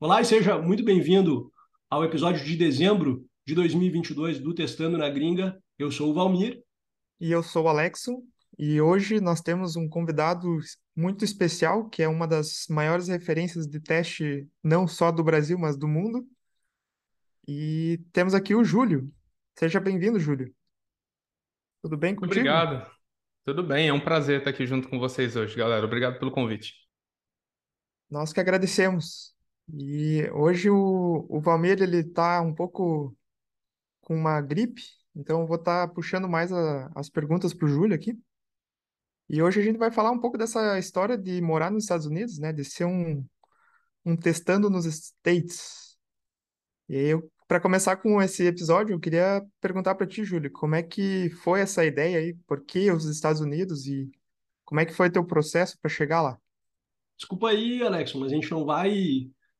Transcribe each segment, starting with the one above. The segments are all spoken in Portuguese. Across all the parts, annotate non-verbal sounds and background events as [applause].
Olá e seja muito bem-vindo ao episódio de dezembro de 2022 do Testando na Gringa. Eu sou o Valmir. E eu sou o Alexo. E hoje nós temos um convidado muito especial, que é uma das maiores referências de teste, não só do Brasil, mas do mundo. E temos aqui o Júlio. Seja bem-vindo, Júlio. Tudo bem contigo? Obrigado. Tudo bem, é um prazer estar aqui junto com vocês hoje, galera. Obrigado pelo convite. Nós que agradecemos. E hoje o, o Valmir, ele tá um pouco com uma gripe, então eu vou estar puxando mais a- as perguntas para o Júlio aqui. E hoje a gente vai falar um pouco dessa história de morar nos Estados Unidos, né? De ser um, um testando nos States. E aí, para começar com esse episódio, eu queria perguntar para ti, Júlio, como é que foi essa ideia aí? Por que os Estados Unidos e como é que foi teu processo para chegar lá? Desculpa aí, Alex, mas a gente não vai,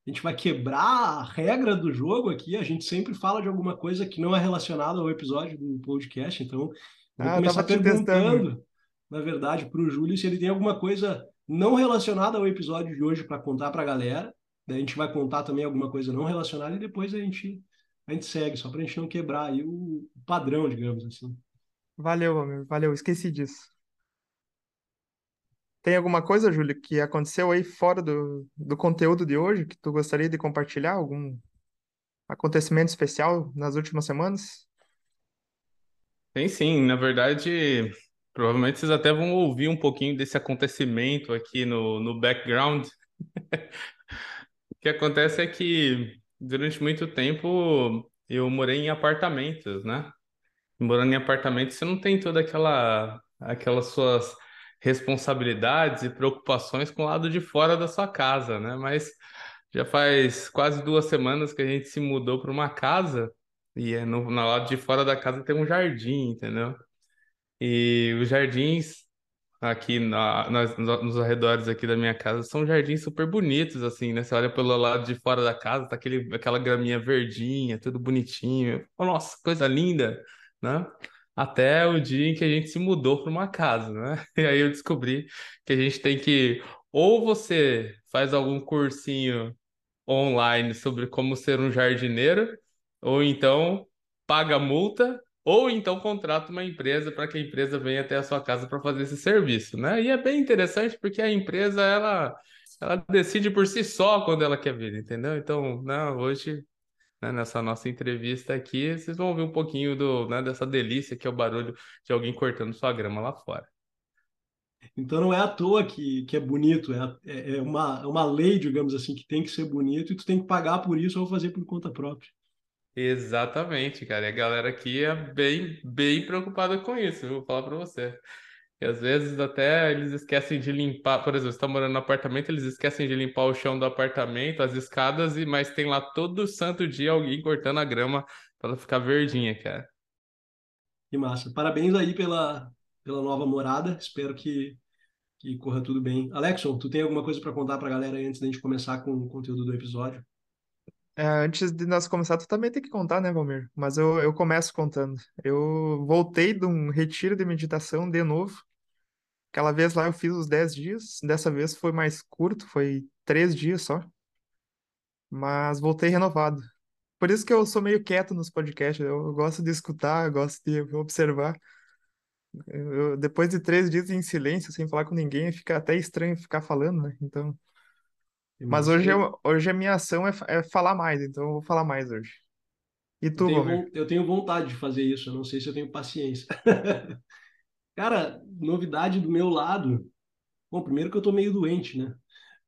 a gente vai quebrar a regra do jogo aqui. A gente sempre fala de alguma coisa que não é relacionada ao episódio do podcast. Então, vou Ah, começar testando. perguntando, na verdade, para o Júlio se ele tem alguma coisa não relacionada ao episódio de hoje para contar para a galera. Daí a gente vai contar também alguma coisa não relacionada e depois a gente a gente segue, só para a gente não quebrar aí o padrão, digamos assim. Valeu, Valmir, valeu, esqueci disso. Tem alguma coisa, Júlio, que aconteceu aí fora do, do conteúdo de hoje que tu gostaria de compartilhar? Algum acontecimento especial nas últimas semanas? Tem sim, na verdade, provavelmente vocês até vão ouvir um pouquinho desse acontecimento aqui no, no background. [laughs] O que acontece é que durante muito tempo eu morei em apartamentos, né? Morando em apartamento, você não tem toda aquela aquelas suas responsabilidades e preocupações com o lado de fora da sua casa, né? Mas já faz quase duas semanas que a gente se mudou para uma casa e é no, no lado de fora da casa tem um jardim, entendeu? E os jardins aqui na, nos arredores aqui da minha casa são jardins super bonitos, assim, né? Você olha pelo lado de fora da casa, tá aquele, aquela graminha verdinha, tudo bonitinho. Oh, Nossa, coisa linda, né? Até o dia em que a gente se mudou para uma casa, né? [laughs] E aí eu descobri que a gente tem que, ou você faz algum cursinho online sobre como ser um jardineiro, ou então paga multa, ou então contrata uma empresa para que a empresa venha até a sua casa para fazer esse serviço, né? E é bem interessante porque a empresa ela ela decide por si só quando ela quer vir, entendeu? Então, né, hoje, né, nessa nossa entrevista aqui, vocês vão ouvir um pouquinho do, né, dessa delícia que é o barulho de alguém cortando sua grama lá fora. Então não é à toa que, que é bonito, é, é é uma, é uma lei, digamos assim, que tem que ser bonito e tu tem que pagar por isso ou fazer por conta própria. Exatamente, cara. E a galera aqui é bem, bem preocupada com isso, vou falar pra você. E às vezes até eles esquecem de limpar, por exemplo, você tá morando no apartamento, eles esquecem de limpar o chão do apartamento, as escadas, e mas tem lá todo santo dia alguém cortando a grama pra ela ficar verdinha, cara. Que massa. Parabéns aí pela, pela nova morada. Espero que, que corra tudo bem. Alexson, tu tem alguma coisa para contar para a galera antes da gente começar com o conteúdo do episódio? É, antes de nós começar, tu também tem que contar, né, Valmir? Mas eu, eu começo contando. Eu voltei de um retiro de meditação de novo. Aquela vez lá eu fiz os 10 dias, dessa vez foi mais curto, foi três dias só, mas voltei renovado. Por isso que eu sou meio quieto nos podcasts, eu gosto de escutar, eu gosto de observar. Eu- depois de três dias em silêncio, sem falar com ninguém, fica até estranho ficar falando, né? Então, mas hoje, Eu, eu, hoje a minha ação é, é falar mais, então eu vou falar mais hoje. E eu tu, tenho, Valmir? von- eu tenho vontade de fazer isso, eu não sei se eu tenho paciência. [laughs] Cara, novidade do meu lado. Bom, primeiro que eu tô meio doente, né?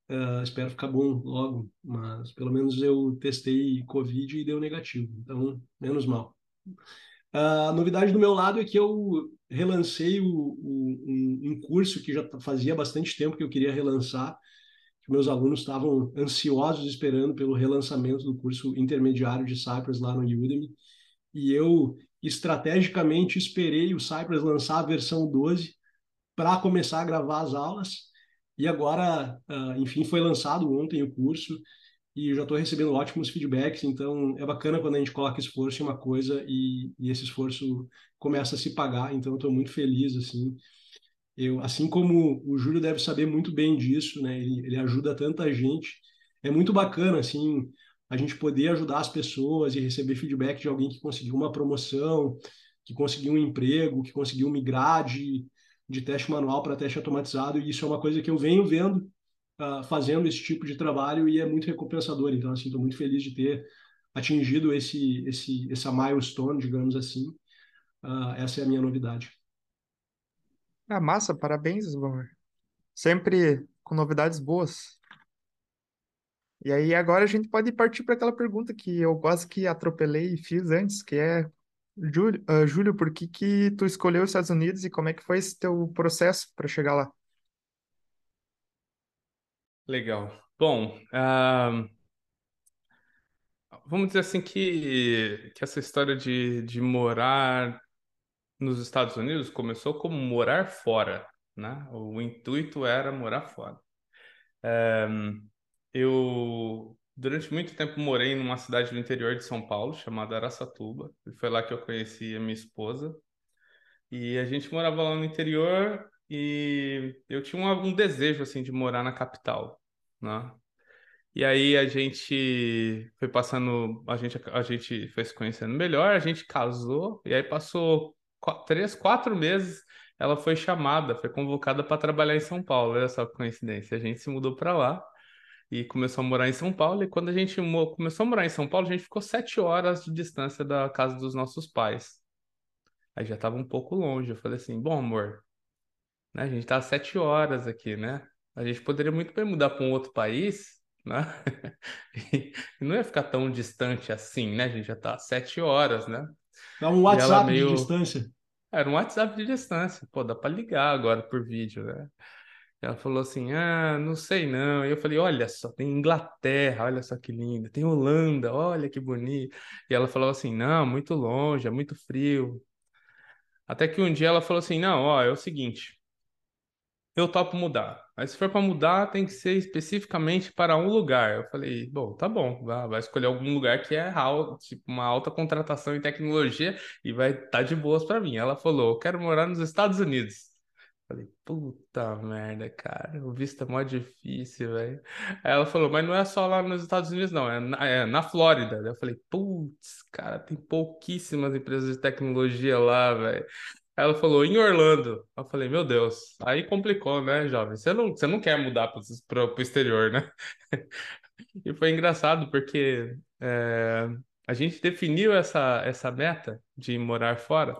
Ah, espero ficar bom logo, mas pelo menos eu testei Covid e deu negativo, então menos mal. A novidade do meu lado é que eu relancei o, o- um, um curso que já fazia bastante tempo que eu queria relançar, que meus alunos estavam ansiosos esperando pelo relançamento do curso intermediário de Cypress lá no Udemy, e eu estrategicamente esperei o Cypress lançar a versão 12 para começar a gravar as aulas, e agora, ah, enfim, foi lançado ontem o curso, e já estou recebendo ótimos feedbacks, então é bacana quando a gente coloca esforço em uma coisa e, e esse esforço começa a se pagar, então eu estou muito feliz, assim. Eu, assim como o Júlio deve saber muito bem disso, né? Ele, ele ajuda tanta gente. É muito bacana, assim, a gente poder ajudar as pessoas e receber feedback de alguém que conseguiu uma promoção, que conseguiu um emprego, que conseguiu migrar de, de teste manual para teste automatizado, e isso é uma coisa que eu venho vendo uh, fazendo esse tipo de trabalho e é muito recompensador. Então, assim, estou muito feliz de ter atingido esse, esse, essa milestone, digamos assim. Uh, essa é a minha novidade. Ah, massa, parabéns, Osmar. Sempre com novidades boas. E aí agora a gente pode partir para aquela pergunta que eu quase que atropelei e fiz antes, que é, Júlio, uh, Júlio, por que que tu escolheu os Estados Unidos e como é que foi esse teu processo para chegar lá? Legal. Bom, ah, vamos dizer assim que, que essa história de, de morar nos Estados Unidos começou como morar fora, né? O intuito era morar fora. É, eu, durante muito tempo, morei numa cidade do interior de São Paulo, chamada Araçatuba. E foi lá que eu conheci a minha esposa. E a gente morava lá no interior e eu tinha um, um desejo, assim, de morar na capital, né? E aí a gente foi passando, a gente, a gente foi se conhecendo melhor, a gente casou, e aí passou três, quatro meses, ela foi chamada, foi convocada para trabalhar em São Paulo. Olha só que coincidência. A gente se mudou para lá e começou a morar em São Paulo. E quando a gente começou a morar em São Paulo, a gente ficou sete horas de distância da casa dos nossos pais. Aí já estava um pouco longe. Eu falei assim: bom, amor, né, a gente tá sete horas aqui, né? A gente poderia muito bem mudar para um outro país, né? [laughs] E não ia ficar tão distante assim, né? A gente já tá sete horas, né? Dá um WhatsApp de meio. distância. Era um WhatsApp de distância. Pô, dá para ligar agora por vídeo, né? Ela falou assim: Ah, não sei não. E eu falei: Olha só, tem Inglaterra, olha só que linda. Tem Holanda, olha que bonito. E ela falou assim: Não, muito longe, é muito frio. Até que um dia ela falou assim: Não, ó, é o seguinte, eu topo mudar. Mas se for para mudar, tem que ser especificamente para um lugar. Eu falei: Bom, tá bom, vai, escolher algum lugar que é al- tipo uma alta contratação em tecnologia e vai estar tá de boas para mim. Ela falou: Eu quero morar nos Estados Unidos. Falei, puta merda, cara, o visto é mó difícil, velho. Aí ela falou, mas não é só lá nos Estados Unidos, não, é na, é na Flórida. Eu falei, putz, cara, tem pouquíssimas empresas de tecnologia lá, velho. Ela falou, em Orlando. Eu falei, meu Deus, aí complicou, né, jovem? Você não, você não quer mudar pro, pro exterior, né? [laughs] E foi engraçado porque é, a gente definiu essa, essa meta de morar fora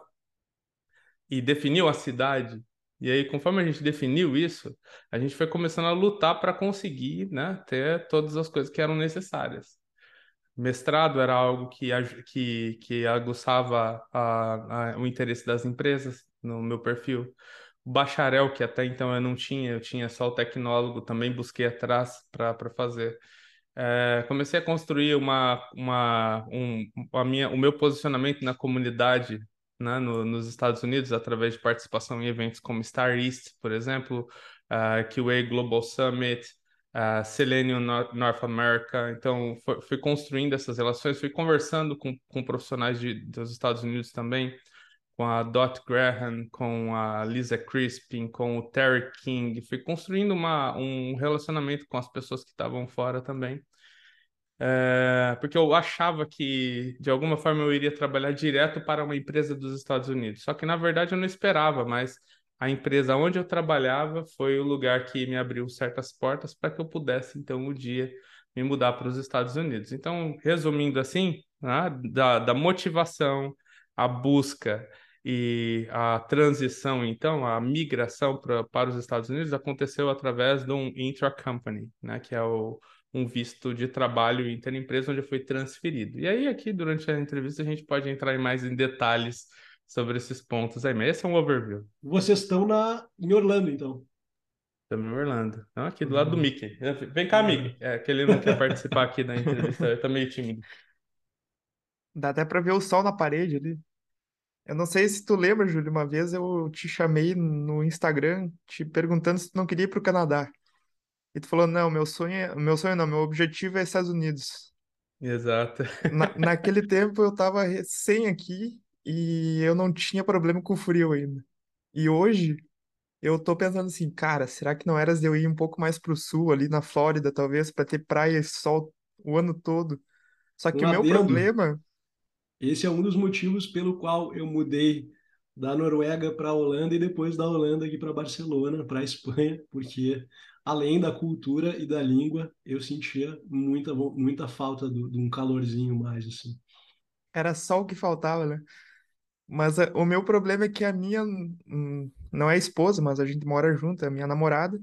e definiu a cidade. E aí, conforme a gente definiu isso, a gente foi começando a lutar para conseguir, né, ter todas as coisas que eram necessárias. Mestrado era algo que, que, que aguçava a, a, o interesse das empresas no meu perfil. O bacharel, que até então eu não tinha, eu tinha só o tecnólogo, também busquei atrás para fazer. É, comecei a construir uma, uma, um, a minha, o meu posicionamento na comunidade, né, no- nos Estados Unidos, através de participação em eventos como Star East, por exemplo, uh, QA Global Summit, uh, Selenium Nor- North America. Então, fui, fui construindo essas relações, fui conversando com, com profissionais de, dos Estados Unidos também, com a Dot Graham, com a Lisa Crispin, com o Terry King. Fui construindo uma, um relacionamento com as pessoas que estavam fora também. É, porque eu achava que, de alguma forma, eu iria trabalhar direto para uma empresa dos Estados Unidos. Só que, na verdade, eu não esperava, mas a empresa onde eu trabalhava foi o lugar que me abriu certas portas para que eu pudesse, então, um dia me mudar para os Estados Unidos. Então, resumindo assim, né, da, da motivação, a busca e a transição, então, a migração pra, para os Estados Unidos aconteceu através de um intra-company, né, que é o um visto de trabalho interempresa onde eu fui transferido. E aí, aqui, durante a entrevista, a gente pode entrar em mais em detalhes sobre esses pontos aí, mas esse é um overview. Vocês estão na, em Orlando, então. Estamos em Orlando. Não, aqui do lado do Uhum. Mickey. Vem cá, Mickey. É que ele não quer participar aqui da entrevista, ele tá meio tímido. Dá até para ver o sol na parede ali. Eu não sei se tu lembra, Júlio, uma vez eu te chamei no Instagram te perguntando se tu não queria ir pro Canadá. E tu falou, não, meu sonho, é... meu sonho não, meu objetivo é Estados Unidos. Exato. Na, naquele tempo eu tava recém aqui e eu não tinha problema com o frio ainda. E hoje eu tô pensando assim, cara, será que não era de eu ir um pouco mais pro sul, ali na Flórida, talvez, para ter praia e sol o ano todo? Só que o meu problema, esse é um dos motivos pelo qual eu mudei da Noruega para a Holanda e depois da Holanda aqui para Barcelona, para a Espanha, porque além da cultura e da língua, eu sentia muita, muita falta de um calorzinho mais, assim. era só o que faltava, né? Mas é, o meu problema é que a minha, hum, não é esposa, mas a gente mora junto, é a minha namorada,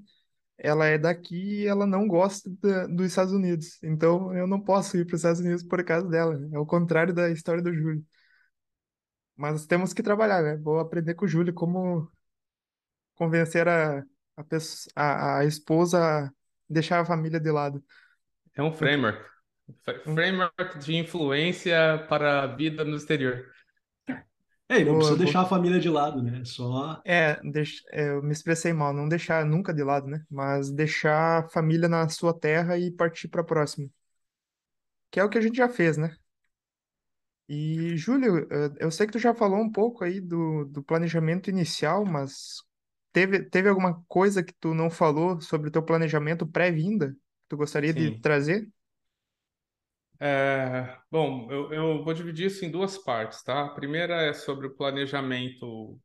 ela é daqui e ela não gosta da- dos Estados Unidos. Então eu não posso ir para os Estados Unidos por causa dela. É o contrário da história do Júlio. Mas temos que trabalhar, né? Vou aprender com o Júlio como convencer a, a, pessoa, a, a esposa a deixar a família de lado. É um framework. Fra- Framework de influência para a vida no exterior. É, e não precisa deixar a família de lado, né? É Só É, deixa, é, eu me expressei mal, não deixar nunca de lado, né? Mas deixar a família na sua terra e partir para a próxima. Que é o que a gente já fez, né? E, Júlio, eh, eu sei que tu já falou um pouco aí do, do planejamento inicial, mas teve, teve alguma coisa que tu não falou sobre o teu planejamento pré-vinda que tu gostaria de Sim. trazer? É, bom, eu, eu vou dividir isso em duas partes, tá? A primeira é sobre o planejamento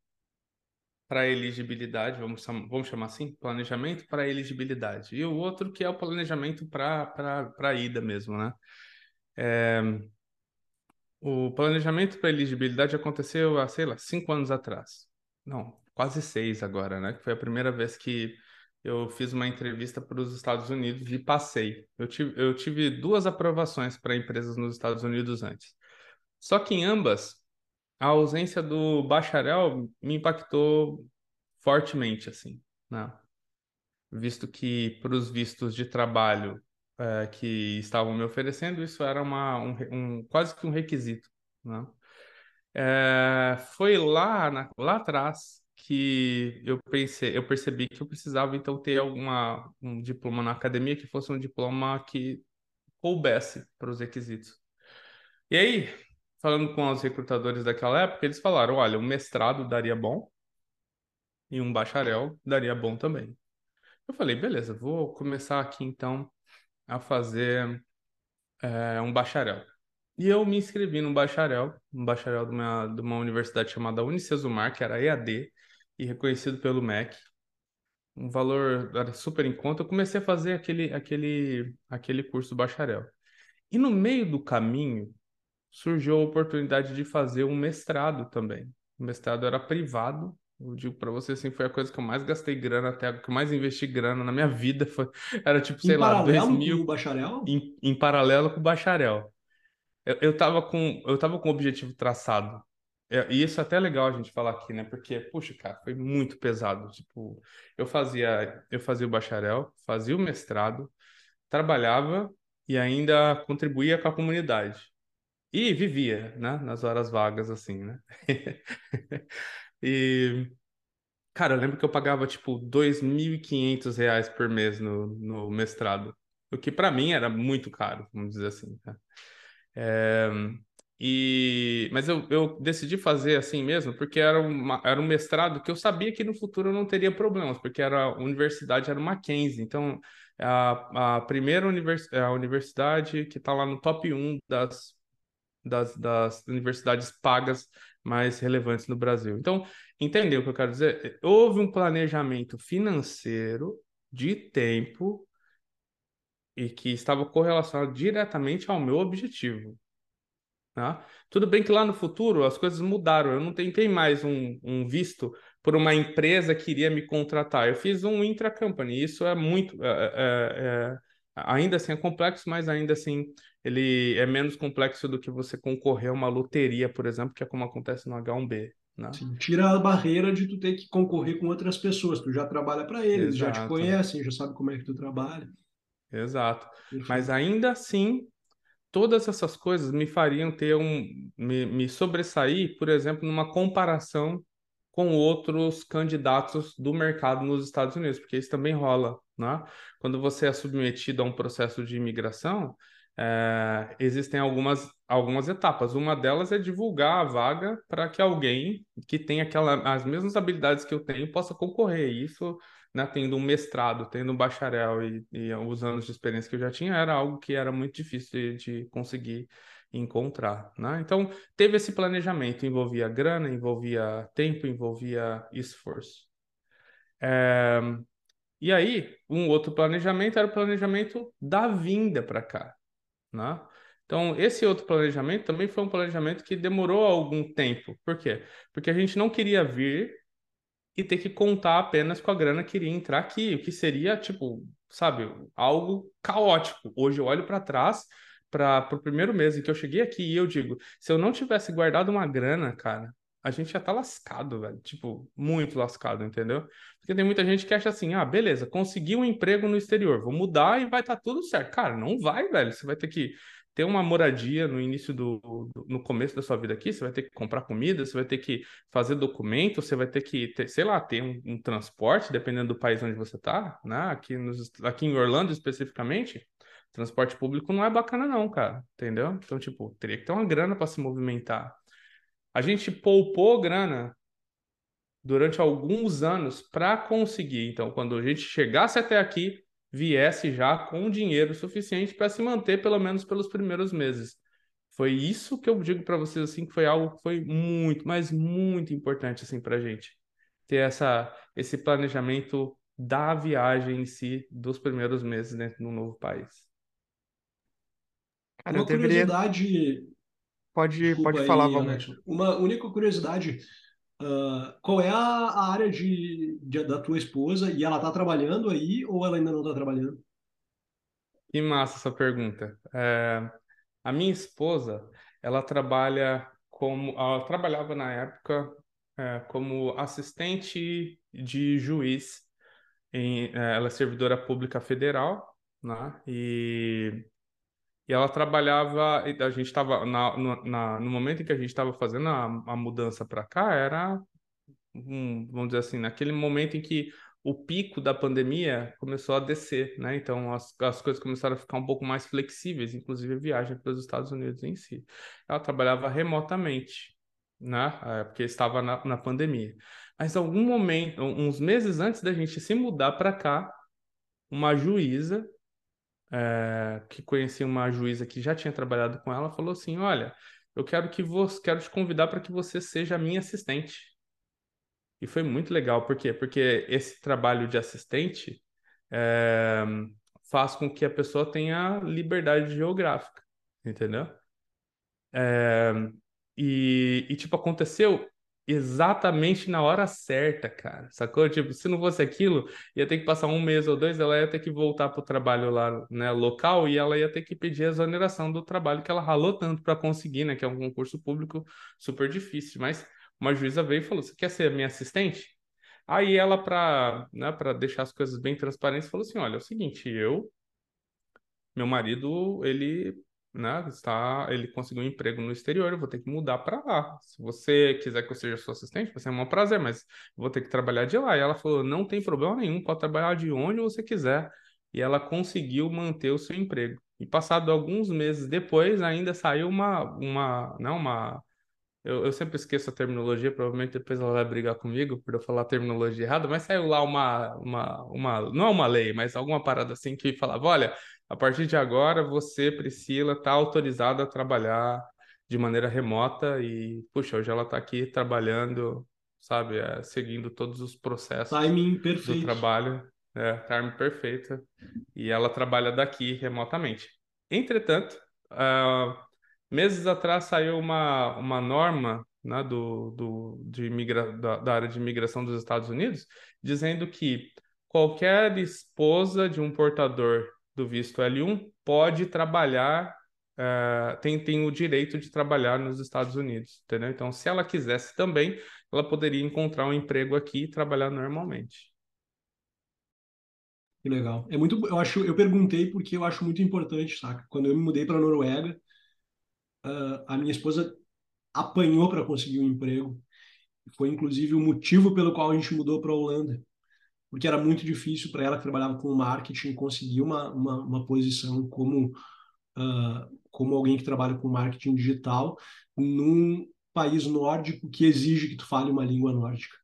para elegibilidade, vamos, vamos chamar assim? Planejamento para elegibilidade. E o outro que é o planejamento para para ida mesmo, né? O planejamento para elegibilidade aconteceu há, sei lá, cinco anos atrás. Não, quase seis agora, né? Que foi a primeira vez que eu fiz uma entrevista para os Estados Unidos e passei. Eu tive, eu tive duas aprovações para empresas nos Estados Unidos antes. Só que em ambas, a ausência do bacharel me impactou fortemente, assim, né? Visto que para os vistos de trabalho eh, que estavam me oferecendo, isso era uma, um, um- quase que um requisito, né? É, foi lá, na- lá atrás que eu pensei, eu percebi que eu precisava então ter alguma, um diploma na academia que fosse um diploma que coubesse para os requisitos. E aí, falando com os recrutadores daquela época, eles falaram: olha, um mestrado daria bom e um bacharel daria bom também. Eu falei, beleza, vou começar aqui então a fazer é, um bacharel. E eu me inscrevi no bacharel, um bacharel de uma, de uma universidade chamada Unicesumar, que era EAD e reconhecido pelo MEC. Um valor era super em conta. Eu comecei a fazer aquele, aquele, aquele curso do bacharel. E no meio do caminho surgiu a oportunidade de fazer um mestrado também. O mestrado era privado. Eu digo para você assim, foi a coisa que eu mais gastei grana até, que eu mais investi grana na minha [laughs] vida. Foi, era tipo, sei em lá, dois paralelo com mil o bacharel, em, em paralelo com o bacharel. Eu, eu tava com, eu tava com o objetivo traçado. É, e isso é até legal a gente falar aqui, né? Porque, puxa, cara, foi muito pesado. Tipo, eu fazia, eu fazia o bacharel, fazia o mestrado, trabalhava e ainda contribuía com a comunidade. E vivia, né? Nas horas vagas, assim, né? [laughs] E, cara, eu lembro que eu pagava, tipo, 2.500 reais por mês no, no mestrado. O que para mim era muito caro, vamos dizer assim, tá? É, e, mas eu, eu decidi fazer assim mesmo, porque era, uma, era um mestrado que eu sabia que no futuro eu não teria problemas, porque era, a universidade era Mackenzie, então a, a primeira univers, a universidade que está lá no top 1 das, das, das universidades pagas mais relevantes no Brasil. Então, entendeu o que eu quero dizer? Houve um planejamento financeiro de tempo e que estava correlacionado diretamente ao meu objetivo. Tá? Tudo bem que lá no futuro as coisas mudaram. Eu não tentei mais um, um visto por uma empresa que iria me contratar. Eu fiz um intra-company. Isso é muito. é- é- é- ainda assim é complexo, mas ainda assim ele é menos complexo do que você concorrer a uma loteria, por exemplo, que é como acontece no H1B. Né? assim, tira a barreira de tu ter que concorrer com outras pessoas. Tu já trabalha para eles, já te Exato, conhecem, já sabe como é que tu trabalha. exato. Mas ainda assim, todas essas coisas me fariam ter um. me, me sobressair, por exemplo, numa comparação com outros candidatos do mercado nos Estados Unidos, porque isso também rola. né? Quando você é submetido a um processo de imigração, é, existem algumas, algumas etapas. Uma delas é divulgar a vaga para que alguém que tenha aquela, as mesmas habilidades que eu tenho possa concorrer. Isso, né, tendo um mestrado, tendo um bacharel e, e os anos de experiência que eu já tinha, era algo que era muito difícil de, de conseguir encontrar, né? Então, teve esse planejamento, envolvia grana, envolvia tempo, envolvia esforço. É... E aí, um outro planejamento era o planejamento da vinda para cá, né? Então, esse outro planejamento também foi um planejamento que demorou algum tempo. Por quê? Porque a gente não queria vir e ter que contar apenas com a grana que iria entrar aqui, o que seria, tipo, sabe, algo caótico. Hoje eu olho para trás para o primeiro mês em que eu cheguei aqui e eu digo, se eu não tivesse guardado uma grana, cara, a gente já tá lascado, velho. Tipo, muito lascado, entendeu? Porque tem muita gente que acha assim, ah, beleza, consegui um emprego no exterior, vou mudar e vai estar tá tudo certo. Cara, não vai, velho. Você vai ter que ter uma moradia no início do, do, no começo da sua vida aqui, você vai ter que comprar comida, você vai ter que fazer documento, você vai ter que ter, sei lá, ter um, um transporte, dependendo do país onde você tá, né? Aqui, nos, aqui em Orlando especificamente, transporte público não é bacana não, cara, entendeu? Então, tipo, teria que ter uma grana para se movimentar. A gente poupou grana durante alguns anos para conseguir. Então, quando a gente chegasse até aqui, viesse já com dinheiro suficiente para se manter pelo menos pelos primeiros meses. Foi isso que eu digo para vocês assim que foi algo que foi muito, mas muito importante assim para a gente ter essa esse planejamento da viagem em si dos primeiros meses dentro de um novo país. Cara, uma curiosidade. Pode, pode aí, falar. Uma única curiosidade. Uh, qual é a, a área de, de, da tua esposa? E ela está trabalhando aí ou ela ainda não está trabalhando? Que massa essa pergunta. É, a minha esposa, ela trabalha como. Ela trabalhava na época é, como assistente de juiz. Em, é, ela é servidora pública federal, né? E e ela trabalhava, a gente estava, na, na, no momento em que a gente estava fazendo a, a mudança para cá, era, um, vamos dizer assim, naquele momento em que o pico da pandemia começou a descer, né? Então as, as coisas começaram a ficar um pouco mais flexíveis, inclusive a viagem para os Estados Unidos em si. Ela trabalhava remotamente, né? É, porque estava na, na pandemia. Mas algum momento, uns meses antes da gente se mudar para cá, uma juíza é, que conhecia uma juíza que já tinha trabalhado com ela, falou assim: Olha, eu quero que você, quero te convidar para que você seja minha assistente. E foi muito legal, por quê? Porque esse trabalho de assistente é, faz com que a pessoa tenha liberdade geográfica, entendeu? É, e, e, tipo, aconteceu exatamente na hora certa, cara. Sacou? Tipo, se não fosse aquilo, ia ter que passar um mês ou dois, ela ia ter que voltar pro trabalho lá, né, local, e ela ia ter que pedir a exoneração do trabalho que ela ralou tanto para conseguir, né, que é um concurso público super difícil. Mas uma juíza veio e falou: Você quer ser minha assistente? Aí ela, para né, para deixar as coisas bem transparentes, falou assim: Olha, é o seguinte, eu. Meu marido, ele né, está, ele conseguiu um emprego no exterior, eu vou ter que mudar para lá. Se você quiser que eu seja sua assistente, vai ser um prazer, mas vou ter que trabalhar de lá. E ela falou: não tem problema nenhum, pode trabalhar de onde você quiser. E ela conseguiu manter o seu emprego. E passado alguns meses depois, ainda saiu uma, uma, não, uma eu, eu, sempre esqueço a terminologia, provavelmente depois ela vai brigar comigo por eu falar a terminologia errada, mas saiu lá uma, uma, uma, não é uma lei, mas alguma parada assim que falava: olha, a partir de agora você, Priscila, está autorizada a trabalhar de maneira remota e, puxa, hoje ela está aqui trabalhando, sabe, é, seguindo todos os processos Timing perfeito. do trabalho. É, timing perfeito. E ela trabalha daqui remotamente. Entretanto, uh, meses atrás saiu uma, uma norma né, do, do, de migra, da, da área de imigração dos Estados Unidos dizendo que qualquer esposa de um portador do visto L1 pode trabalhar, uh, tem, tem o direito de trabalhar nos Estados Unidos, entendeu? Então, se ela quisesse também, ela poderia encontrar um emprego aqui e trabalhar normalmente. Que legal. É muito, eu acho, eu perguntei porque eu acho muito importante, saca? Quando eu me mudei para a Noruega, uh, a minha esposa apanhou para conseguir um emprego. Foi inclusive o motivo pelo qual a gente mudou para a Holanda porque era muito difícil para ela que trabalhava com marketing conseguir uma, uma, uma posição como, uh, como alguém que trabalha com marketing digital num país nórdico que exige que tu fale uma língua nórdica.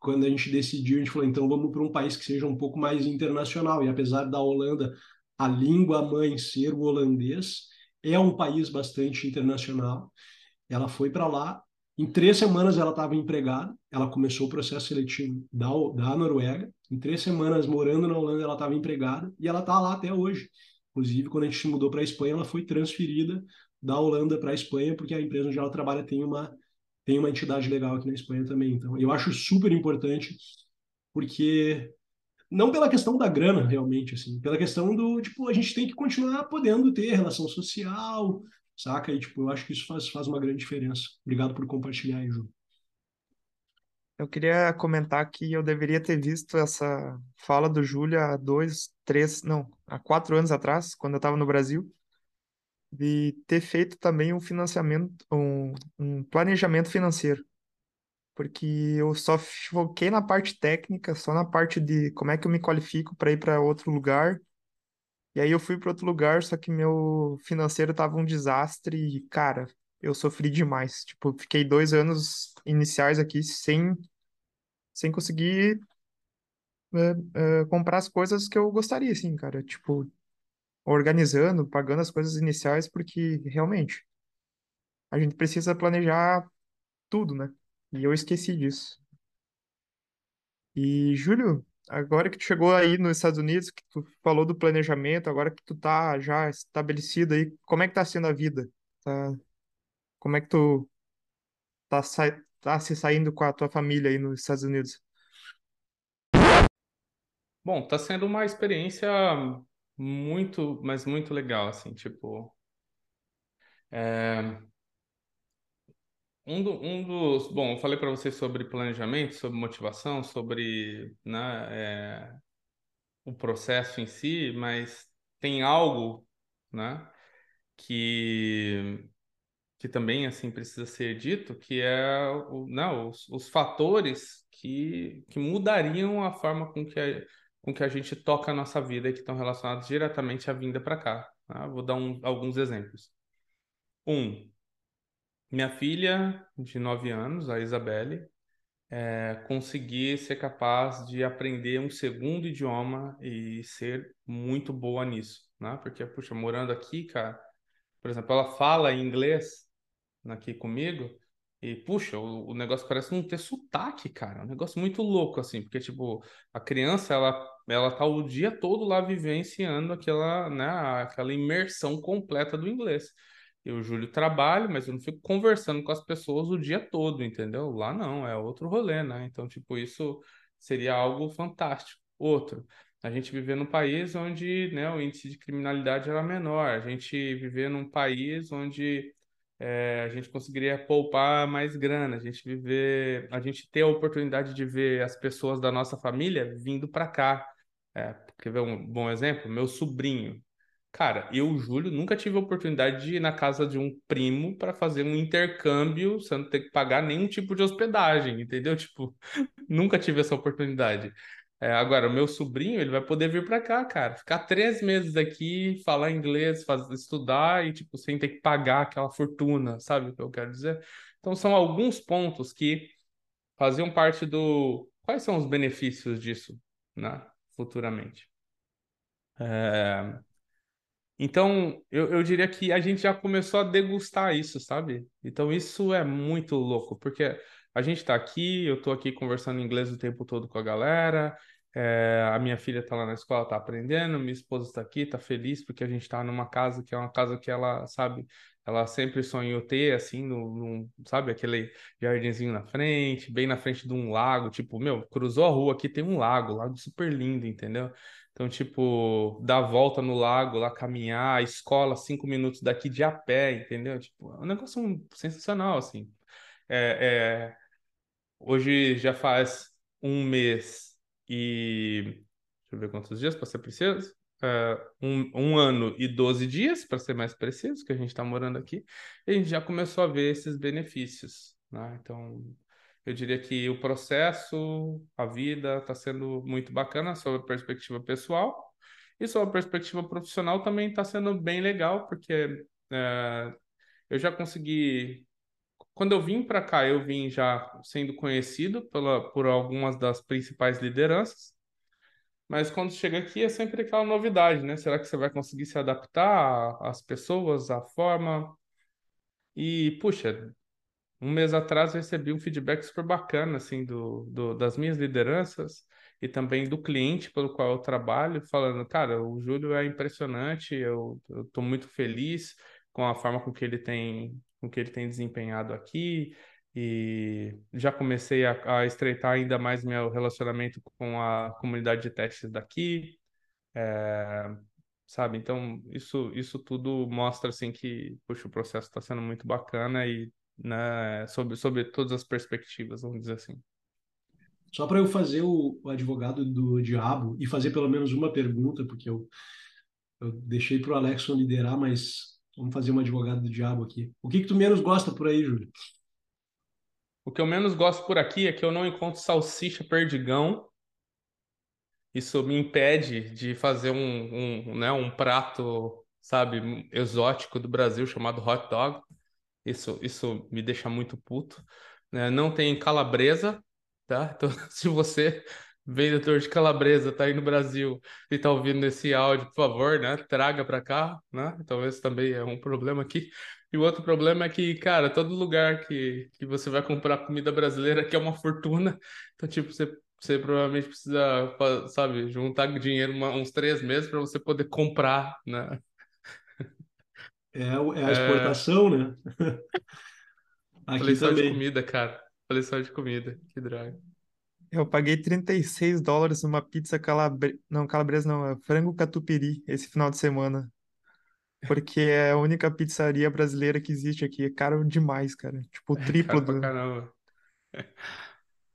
Quando a gente decidiu, a gente falou, então vamos para um país que seja um pouco mais internacional. E apesar da Holanda, a língua mãe ser o holandês, é um país bastante internacional. Ela foi para lá em três semanas ela estava empregada, ela começou o processo seletivo da, da Noruega. Em três semanas morando na Holanda, ela estava empregada e ela está lá até hoje. Inclusive, quando a gente se mudou para a Espanha, ela foi transferida da Holanda para a Espanha, porque a empresa onde ela trabalha tem uma, tem uma entidade legal aqui na Espanha também. Então, eu acho super importante, porque não pela questão da grana, realmente, assim, pela questão do, tipo, a gente tem que continuar podendo ter relação social, saca? E, tipo, eu acho que isso faz, faz uma grande diferença. Obrigado por compartilhar aí, Ju. Eu queria comentar que eu deveria ter visto essa fala do Júlio há dois, três, não, há quatro anos atrás, quando eu estava no Brasil, de ter feito também um financiamento, um, um planejamento financeiro. Porque eu só foquei na parte técnica, só na parte de como é que eu me qualifico para ir para outro lugar e aí eu fui para outro lugar, só que meu financeiro tava um desastre e, cara, eu sofri demais. Tipo, fiquei dois anos iniciais aqui sem, sem conseguir é, é, comprar as coisas que eu gostaria, assim, cara. Tipo, organizando, pagando as coisas iniciais, porque realmente a gente precisa planejar tudo, né? E eu esqueci disso. E, Júlio, Agora que tu chegou aí nos Estados Unidos, que tu falou do planejamento, agora que tu tá já estabelecido aí, como é que tá sendo a vida? Tá, como é que tu tá, sa tá se saindo com a tua família aí nos Estados Unidos? Bom, tá sendo uma experiência muito, mas muito legal, assim, tipo, é, um, do, um dos. Bom, eu falei para vocês sobre planejamento, sobre motivação, sobre né, é, o processo em si, mas tem algo né, que, que também assim precisa ser dito, que é o, né, os, os fatores que, que mudariam a forma com que a, com que a gente toca a nossa vida e que estão relacionados diretamente à vinda para cá. Tá? Vou dar um, alguns exemplos. Um, minha filha, de 9 anos, a Isabelle, é, conseguir ser capaz de aprender um segundo idioma e ser muito boa nisso, né? Porque, puxa, morando aqui, cara, por exemplo, ela fala inglês aqui comigo e, puxa, o, o negócio parece não ter sotaque, cara. É um negócio muito louco, assim, porque, tipo, a criança, ela, ela tá o dia todo lá vivenciando aquela, né, aquela imersão completa do inglês. Eu, Júlio, trabalho, mas eu não fico conversando com as pessoas o dia todo, entendeu? Lá não, é outro rolê, né? Então, tipo, isso seria algo fantástico. Outro, a gente viver num país onde né, o índice de criminalidade era menor, a gente viver num país onde é, a gente conseguiria poupar mais grana, a gente viver, a gente ter a oportunidade de ver as pessoas da nossa família vindo para cá. É, quer ver um bom exemplo? Meu sobrinho, Cara, eu, Júlio, nunca tive a oportunidade de ir na casa de um primo para fazer um intercâmbio sem ter que pagar nenhum tipo de hospedagem, entendeu? [laughs] Tipo, nunca tive essa oportunidade. É, agora, o meu sobrinho, ele vai poder vir para cá, cara, ficar três meses aqui, falar inglês, fazer, estudar e, tipo, sem ter que pagar aquela fortuna, sabe o que eu quero dizer? Então, são alguns pontos que faziam parte do. Quais são os benefícios disso, né, futuramente? É... Então, eu, eu diria que a gente já começou a degustar isso, sabe? Então, isso é muito louco, porque a gente está aqui, eu estou aqui conversando inglês o tempo todo com a galera, é, a minha filha está lá na escola, está aprendendo, minha esposa está aqui, está feliz porque a gente está numa casa que é uma casa que ela, sabe, ela sempre sonhou ter, assim, no, sabe, aquele jardinzinho na frente, bem na frente de um lago, tipo, meu, cruzou a rua aqui, tem um lago, lago super lindo, entendeu? Então, tipo, dar volta no lago, lá caminhar, a escola, cinco minutos daqui de a pé, entendeu? Tipo, é um negócio sensacional, assim. É, é... Hoje já faz um mês e. Deixa eu ver quantos dias para ser preciso. É, um, um ano e 12 dias, para ser mais preciso, que a gente está morando aqui, e a gente já começou a ver esses benefícios. Né? Então, Eu diria que o processo, a vida está sendo muito bacana sob a perspectiva pessoal e sob a perspectiva profissional também está sendo bem legal, porque é, eu já consegui. Quando eu vim para cá, eu vim já sendo conhecido pela, por algumas das principais lideranças, mas quando chega aqui é sempre aquela novidade, né? Será que você vai conseguir se adaptar às pessoas, à forma? E, puxa, um mês atrás eu recebi um feedback super bacana, assim, do, do, das minhas lideranças e também do cliente pelo qual eu trabalho, falando, cara, o Júlio é impressionante, eu estou muito feliz com a forma com que ele tem, com que ele tem desempenhado aqui e já comecei a, a estreitar ainda mais meu relacionamento com a comunidade de testes daqui, é, sabe? Então, isso, isso tudo mostra, assim, que, puxa, o processo está sendo muito bacana e né, sobre, sobre todas as perspectivas, vamos dizer assim. Só para eu fazer o, o, advogado do diabo e fazer pelo menos uma pergunta, porque eu, eu deixei para o Alexson liderar, mas vamos fazer um advogado do diabo aqui. O que, que tu menos gosta por aí, Júlio? O que eu menos gosto por aqui é que eu não encontro salsicha perdigão. Isso me impede de fazer um, um, né, um prato, sabe, exótico do Brasil chamado hot dog. Isso, isso me deixa muito puto. Né? Não tem calabresa, tá? [laughs] Então, se você, vendedor de calabresa, tá aí no Brasil e tá ouvindo esse áudio, por favor, né? Traga para cá, né? Então, esse também é um problema aqui. E o outro problema é que, cara, todo lugar que, que você vai comprar comida brasileira que é uma fortuna. Então, tipo, você, você provavelmente precisa, sabe, juntar dinheiro uma, uns três meses para você poder comprar, né? É, é a exportação, é... né? [laughs] Aqui Falei só também. de comida, cara. Falei só de comida. Que droga. Eu paguei 36 dólares numa pizza calabresa. Não, calabresa não, é frango catupiry esse final de semana. Porque é a única pizzaria brasileira que existe aqui. É caro demais, cara. Tipo, o triplo é do. caramba.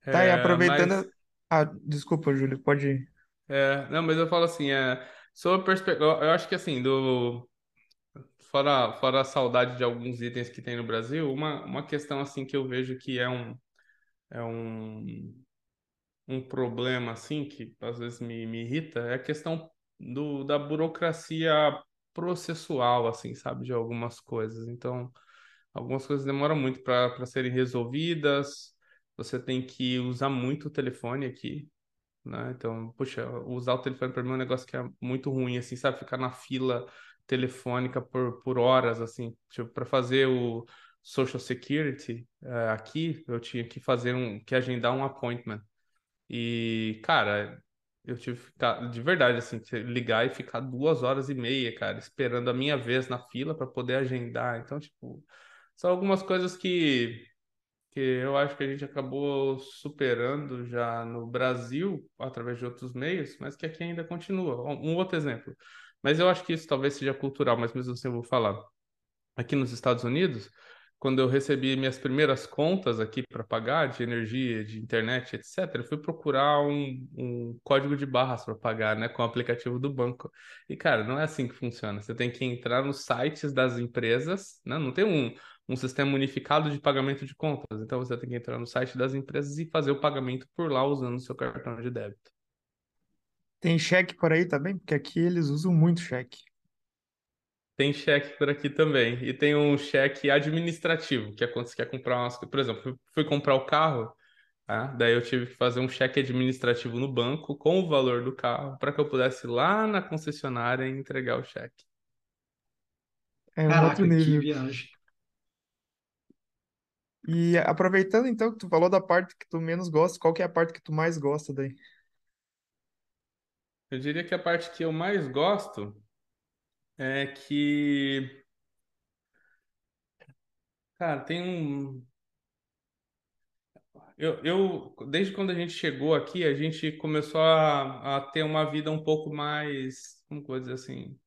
Tá, e aproveitando. Mas... Ah, desculpa, Júlio, pode ir. É, não, mas eu falo assim, é, sobre perspectiva, eu acho que assim, do, fora, fora a saudade de alguns itens que tem no Brasil, uma, uma questão assim que eu vejo que é um, é um, um problema assim que às vezes me, me irrita é a questão do, da burocracia processual, assim, sabe, de algumas coisas. Então, algumas coisas demoram muito para serem resolvidas. Você tem que usar muito o telefone aqui, né? Então, puxa, usar o telefone para mim é um negócio que é muito ruim, assim, sabe? Ficar na fila telefônica por, por horas, assim, tipo, para fazer o Social Security uh, aqui, eu tinha que fazer um, que agendar um appointment. E, cara, eu tive que ficar, de verdade, assim, ligar e ficar duas horas e meia, cara, esperando a minha vez na fila para poder agendar. Então, tipo, são algumas coisas que, que eu acho que a gente acabou superando já no Brasil, através de outros meios, mas que aqui ainda continua. Um outro exemplo. Mas eu acho que isso talvez seja cultural, mas mesmo assim eu vou falar. Aqui nos Estados Unidos, quando eu recebi minhas primeiras contas aqui para pagar de energia, de internet, etc., eu fui procurar um, um código de barras para pagar, né, com o aplicativo do banco. E, cara, não é assim que funciona. Você tem que entrar nos sites das empresas, né? não tem um, um sistema unificado de pagamento de contas. Então, você tem que entrar no site das empresas e fazer o pagamento por lá usando o seu cartão de débito. Tem cheque por aí também? Porque aqui eles usam muito cheque. Tem cheque por aqui também. E tem um cheque administrativo, que é quando você quer comprar umas coisas. Por exemplo, fui, fui comprar o carro, tá? daí eu tive que fazer um cheque administrativo no banco com o valor do carro para que eu pudesse ir lá na concessionária e entregar o cheque. É um Caraca, outro que nível. viagem. E aproveitando então que tu falou da parte que tu menos gosta, qual que é a parte que tu mais gosta daí? Eu diria que a parte que eu mais gosto é que, cara, tem um. Eu, eu, desde quando a gente chegou aqui, a gente começou a, a ter uma vida um pouco mais, como coisa assim,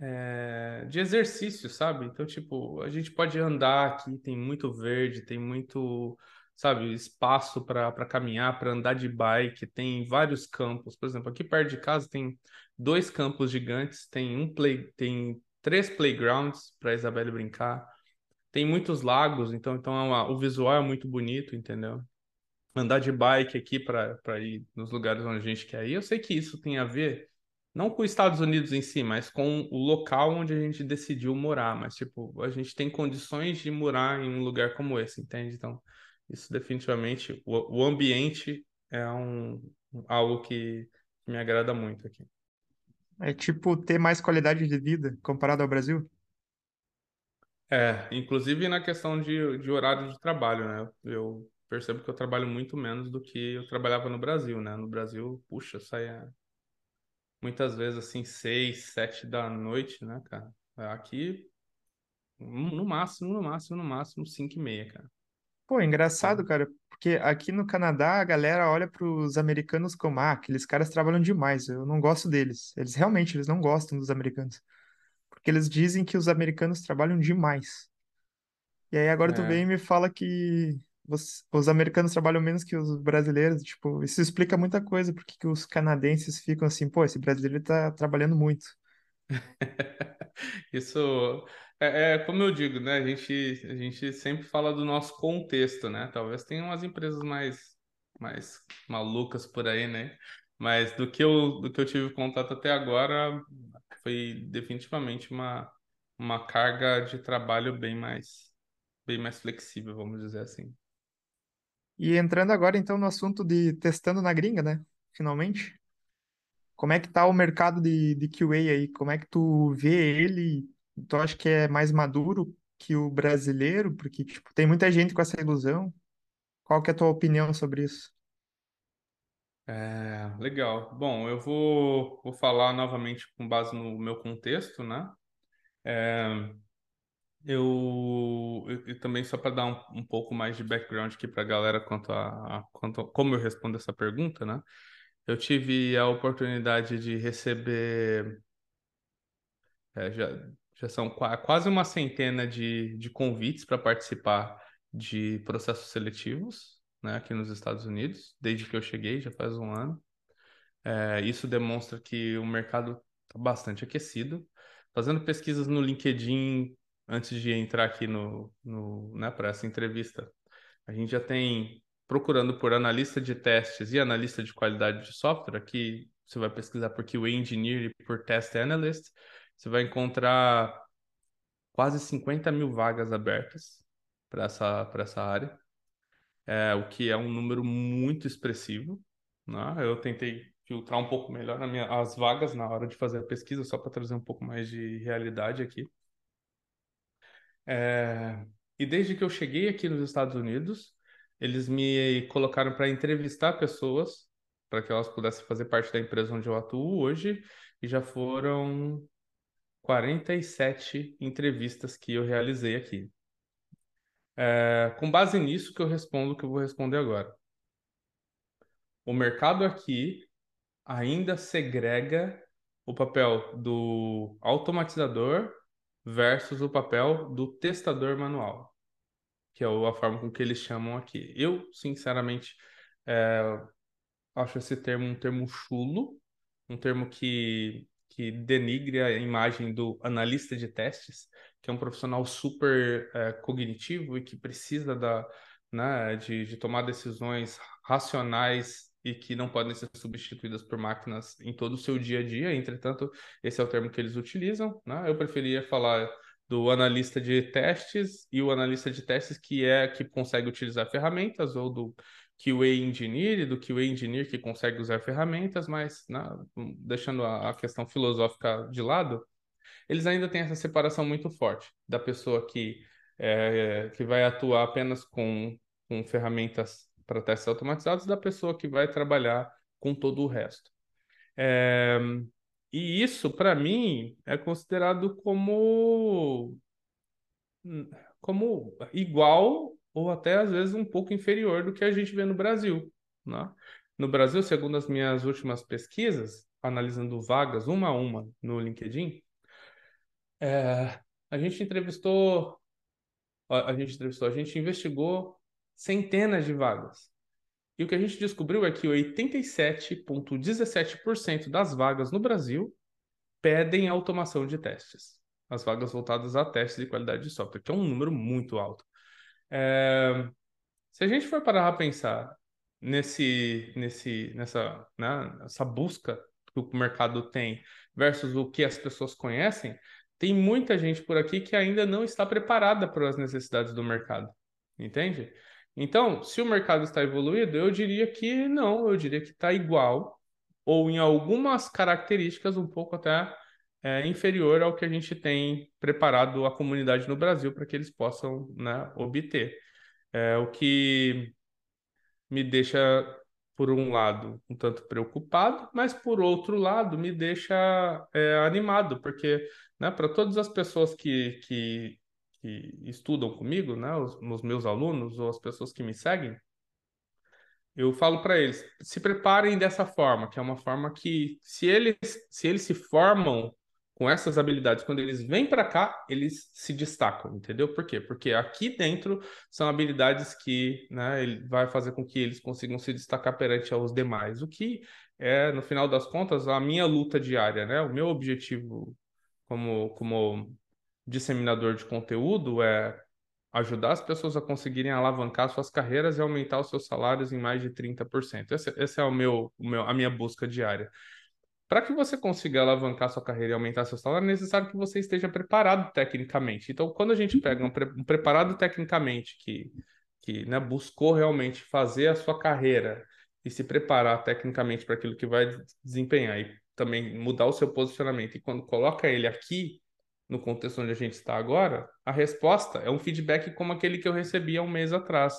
é, de exercício, sabe? Então, tipo, a gente pode andar aqui, tem muito verde, tem muito sabe, espaço para caminhar, para andar de bike, tem vários campos. Por exemplo, aqui perto de casa tem dois campos gigantes, tem um play, tem três playgrounds para Isabelle brincar, tem muitos lagos, então, então é uma, o visual é muito bonito, entendeu? Andar de bike aqui para ir nos lugares onde a gente quer ir. Eu sei que isso tem a ver não com os Estados Unidos em si, mas com o local onde a gente decidiu morar. Mas, tipo, a gente tem condições de morar em um lugar como esse, entende? Então, isso definitivamente, o, o ambiente é um, algo que me agrada muito aqui. É tipo ter mais qualidade de vida comparado ao Brasil? É, inclusive na questão de, de horário de trabalho, né? Eu percebo que eu trabalho muito menos do que eu trabalhava no Brasil, né? No Brasil, puxa, saia muitas vezes assim, seis, sete da noite, né, cara? Aqui, no máximo, no máximo, no máximo, cinco e meia, cara. Pô, engraçado, cara, porque aqui no Canadá a galera olha para os americanos como, ah, aqueles caras trabalham demais, eu não gosto deles. Eles realmente, eles não gostam dos americanos. Porque eles dizem que os americanos trabalham demais. E aí agora tu vem É. e me fala que os, os americanos trabalham menos que os brasileiros. Tipo, isso explica muita coisa, porque que os canadenses ficam assim, pô, esse brasileiro tá trabalhando muito. [laughs] Isso é, é como eu digo, né? A gente, a gente sempre fala do nosso contexto, né? Talvez tenha umas empresas mais, mais malucas por aí, né? Mas do que eu, do que eu tive contato até agora, foi definitivamente uma, uma carga de trabalho bem mais, bem mais flexível, vamos dizer assim. E entrando agora então no assunto de testando na gringa, né? Finalmente. Como é que tá o mercado de, de QA aí? Como é que tu vê ele? Tu acha que é mais maduro que o brasileiro? Porque, tipo, tem muita gente com essa ilusão. Qual que é a tua opinião sobre isso? É, legal. Bom, eu vou, vou falar novamente com base no meu contexto, né? É, eu, eu- também só para dar um, um pouco mais de background aqui para a galera quanto a, a- quanto a- como eu respondo essa pergunta, né? Eu tive a oportunidade de receber, é, já, já são qua- quase uma centena de, de convites para participar de processos seletivos, né, aqui nos Estados Unidos, desde que eu cheguei, já faz um ano. É, isso demonstra que o mercado está bastante aquecido. Fazendo pesquisas no LinkedIn antes de entrar aqui no, no, né, para essa entrevista, a gente já tem procurando por analista de testes e analista de qualidade de software. Aqui você vai pesquisar por QA Engineer e por Test Analyst. Você vai encontrar quase 50 mil vagas abertas para essa, essa área, é, o que é um número muito expressivo. Né? Eu tentei filtrar um pouco melhor minha- as vagas na hora de fazer a pesquisa, só para trazer um pouco mais de realidade aqui. É, e desde que eu cheguei aqui nos Estados Unidos, eles me colocaram para entrevistar pessoas para que elas pudessem fazer parte da empresa onde eu atuo hoje, e já foram 47 entrevistas que eu realizei aqui. É, com base nisso que eu respondo o que eu vou responder agora. O mercado aqui ainda segrega o papel do automatizador versus o papel do testador manual, que é a forma com que eles chamam aqui. Eu, sinceramente, é, acho esse termo um termo chulo, um termo que, que denigre a imagem do analista de testes, que é um profissional super é, cognitivo e que precisa da, né, de, de tomar decisões racionais e que não podem ser substituídas por máquinas em todo o seu dia a dia. Entretanto, esse é o termo que eles utilizam. Né? Eu preferia falar do analista de testes e o analista de testes que é que consegue utilizar ferramentas ou do QA Engineer e do QA Engineer que consegue usar ferramentas, mas né, deixando a, a questão filosófica de lado, eles ainda têm essa separação muito forte da pessoa que, é, que vai atuar apenas com, com ferramentas para testes automatizados da pessoa que vai trabalhar com todo o resto. É, e isso, para mim, é considerado como, como igual ou até às vezes um pouco inferior do que a gente vê no Brasil. Né? No Brasil, segundo as minhas últimas pesquisas, analisando vagas uma a uma no LinkedIn, é, a gente entrevistou, a, a gente entrevistou, a gente investigou centenas de vagas. E o que a gente descobriu é que 87,17% das vagas no Brasil pedem automação de testes. as vagas voltadas a testes de qualidade de software, que é um número muito alto. É, se a gente for parar a pensar nesse, nesse, nessa, né, nessa busca que o mercado tem versus o que as pessoas conhecem, tem muita gente por aqui que ainda não está preparada para as necessidades do mercado, entende? Então, se o mercado está evoluído, eu diria que não, eu diria que está igual, ou em algumas características um pouco até é, inferior ao que a gente tem preparado a comunidade no Brasil para que eles possam né, obter. É, o que me deixa, por um lado, um tanto preocupado, mas por outro lado, me deixa é, animado, porque né, para todas as pessoas que, que, que estudam comigo, né, os, os meus alunos ou as pessoas que me seguem, eu falo para eles, se preparem dessa forma, que é uma forma que, se eles se, eles se formam com essas habilidades, quando eles vêm para cá, eles se destacam, entendeu? Por quê? Porque aqui dentro são habilidades que né, ele vai fazer com que eles consigam se destacar perante aos demais, o que é, no final das contas, a minha luta diária, né? O meu objetivo como, como disseminador de conteúdo é ajudar as pessoas a conseguirem alavancar suas carreiras e aumentar os seus salários em mais de 30%. Esse, esse é o meu, o meu, a minha busca diária. Para que você consiga alavancar sua carreira e aumentar seu salário, é necessário que você esteja preparado tecnicamente. Então, quando a gente pega um, pre um preparado tecnicamente que, que né, buscou realmente fazer a sua carreira e se preparar tecnicamente para aquilo que vai desempenhar e também mudar o seu posicionamento, e quando coloca ele aqui, no contexto onde a gente está agora, a resposta é um feedback como aquele que eu recebi há um mês atrás.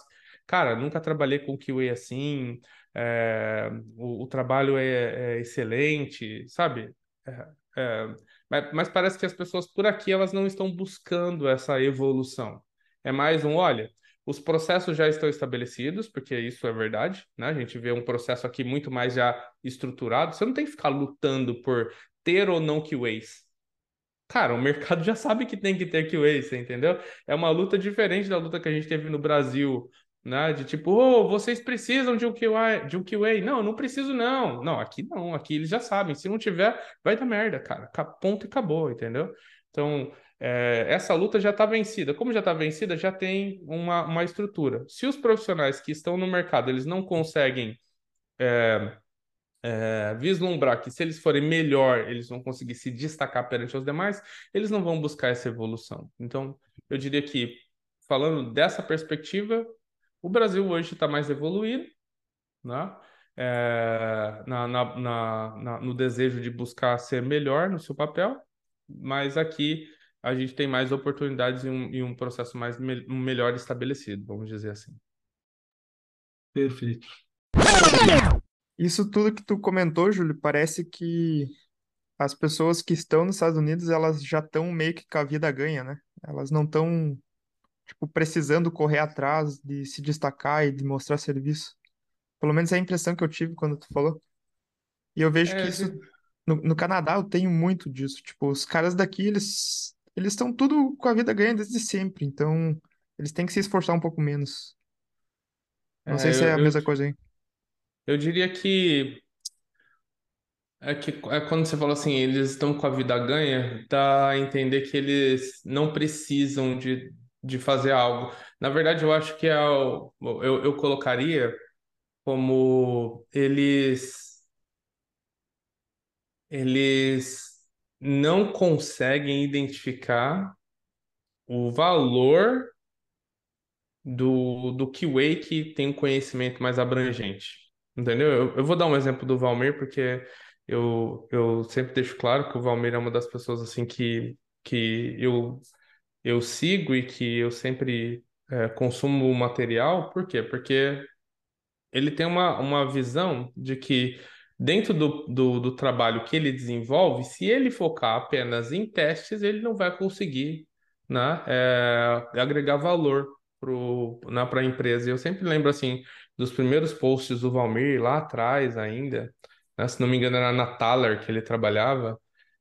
Cara, nunca trabalhei com QA assim, é, o, o, trabalho é, é, excelente, sabe? É, é, mas, mas, parece que as pessoas por aqui elas não estão buscando essa evolução. É mais um, olha, os processos já estão estabelecidos, porque isso é verdade, né? A gente vê um processo aqui muito mais já estruturado. Você não tem que ficar lutando por ter ou não QAs. Cara, o mercado [laughs] já sabe que tem que ter QA, você entendeu? É uma luta diferente da luta que a gente teve no Brasil né? De tipo, oh, vocês precisam de um QA, de um QA. Não, não preciso não. Não, aqui não, aqui eles já sabem. Se não tiver, vai dar merda, cara. Ponto e acabou, entendeu? Então, é, essa luta já está vencida. Como já está vencida, já tem uma, uma estrutura. Se os profissionais que estão no mercado, eles não conseguem é, é, vislumbrar que se eles forem melhor, eles vão conseguir se destacar perante os demais, eles não vão buscar essa evolução. Então, eu diria que, falando dessa perspectiva, o Brasil hoje está mais evoluído, né? É, na, na, na, no desejo de buscar ser melhor no seu papel, mas aqui a gente tem mais oportunidades e um, e um processo mais me, um melhor estabelecido, vamos dizer assim. Perfeito. Isso tudo que tu comentou, Júlio, parece que as pessoas que estão nos Estados Unidos, elas já estão meio que com a vida ganha, né? Elas não estão tipo, precisando correr atrás de se destacar e de mostrar serviço. Pelo menos é a impressão que eu tive quando tu falou. E eu vejo que É, isso de- no, no Canadá eu tenho muito disso. Tipo, os caras daqui, eles eles estão tudo com a vida ganha desde sempre, então eles têm que se esforçar um pouco menos. Não sei é, se é a eu, mesma coisa aí. eu diria que é que é quando você fala assim, eles estão com a vida ganha, dá a entender que eles não precisam de, de fazer algo. Na verdade, eu acho que é o, eu, eu colocaria como eles eles não conseguem identificar o valor do, do QA que tem um conhecimento mais abrangente. Entendeu? Eu, eu vou dar um exemplo do Valmir, porque eu, eu sempre deixo claro que o Valmir é uma das pessoas assim que, que eu, eu sigo e que eu sempre é, consumo o material. Por quê? Porque ele tem uma, uma visão de que dentro do, do, do trabalho que ele desenvolve, se ele focar apenas em testes, ele não vai conseguir, né, é, agregar valor para a empresa. Eu sempre lembro assim dos primeiros posts do Valmir lá atrás ainda, né, se não me engano era na Thaler que ele trabalhava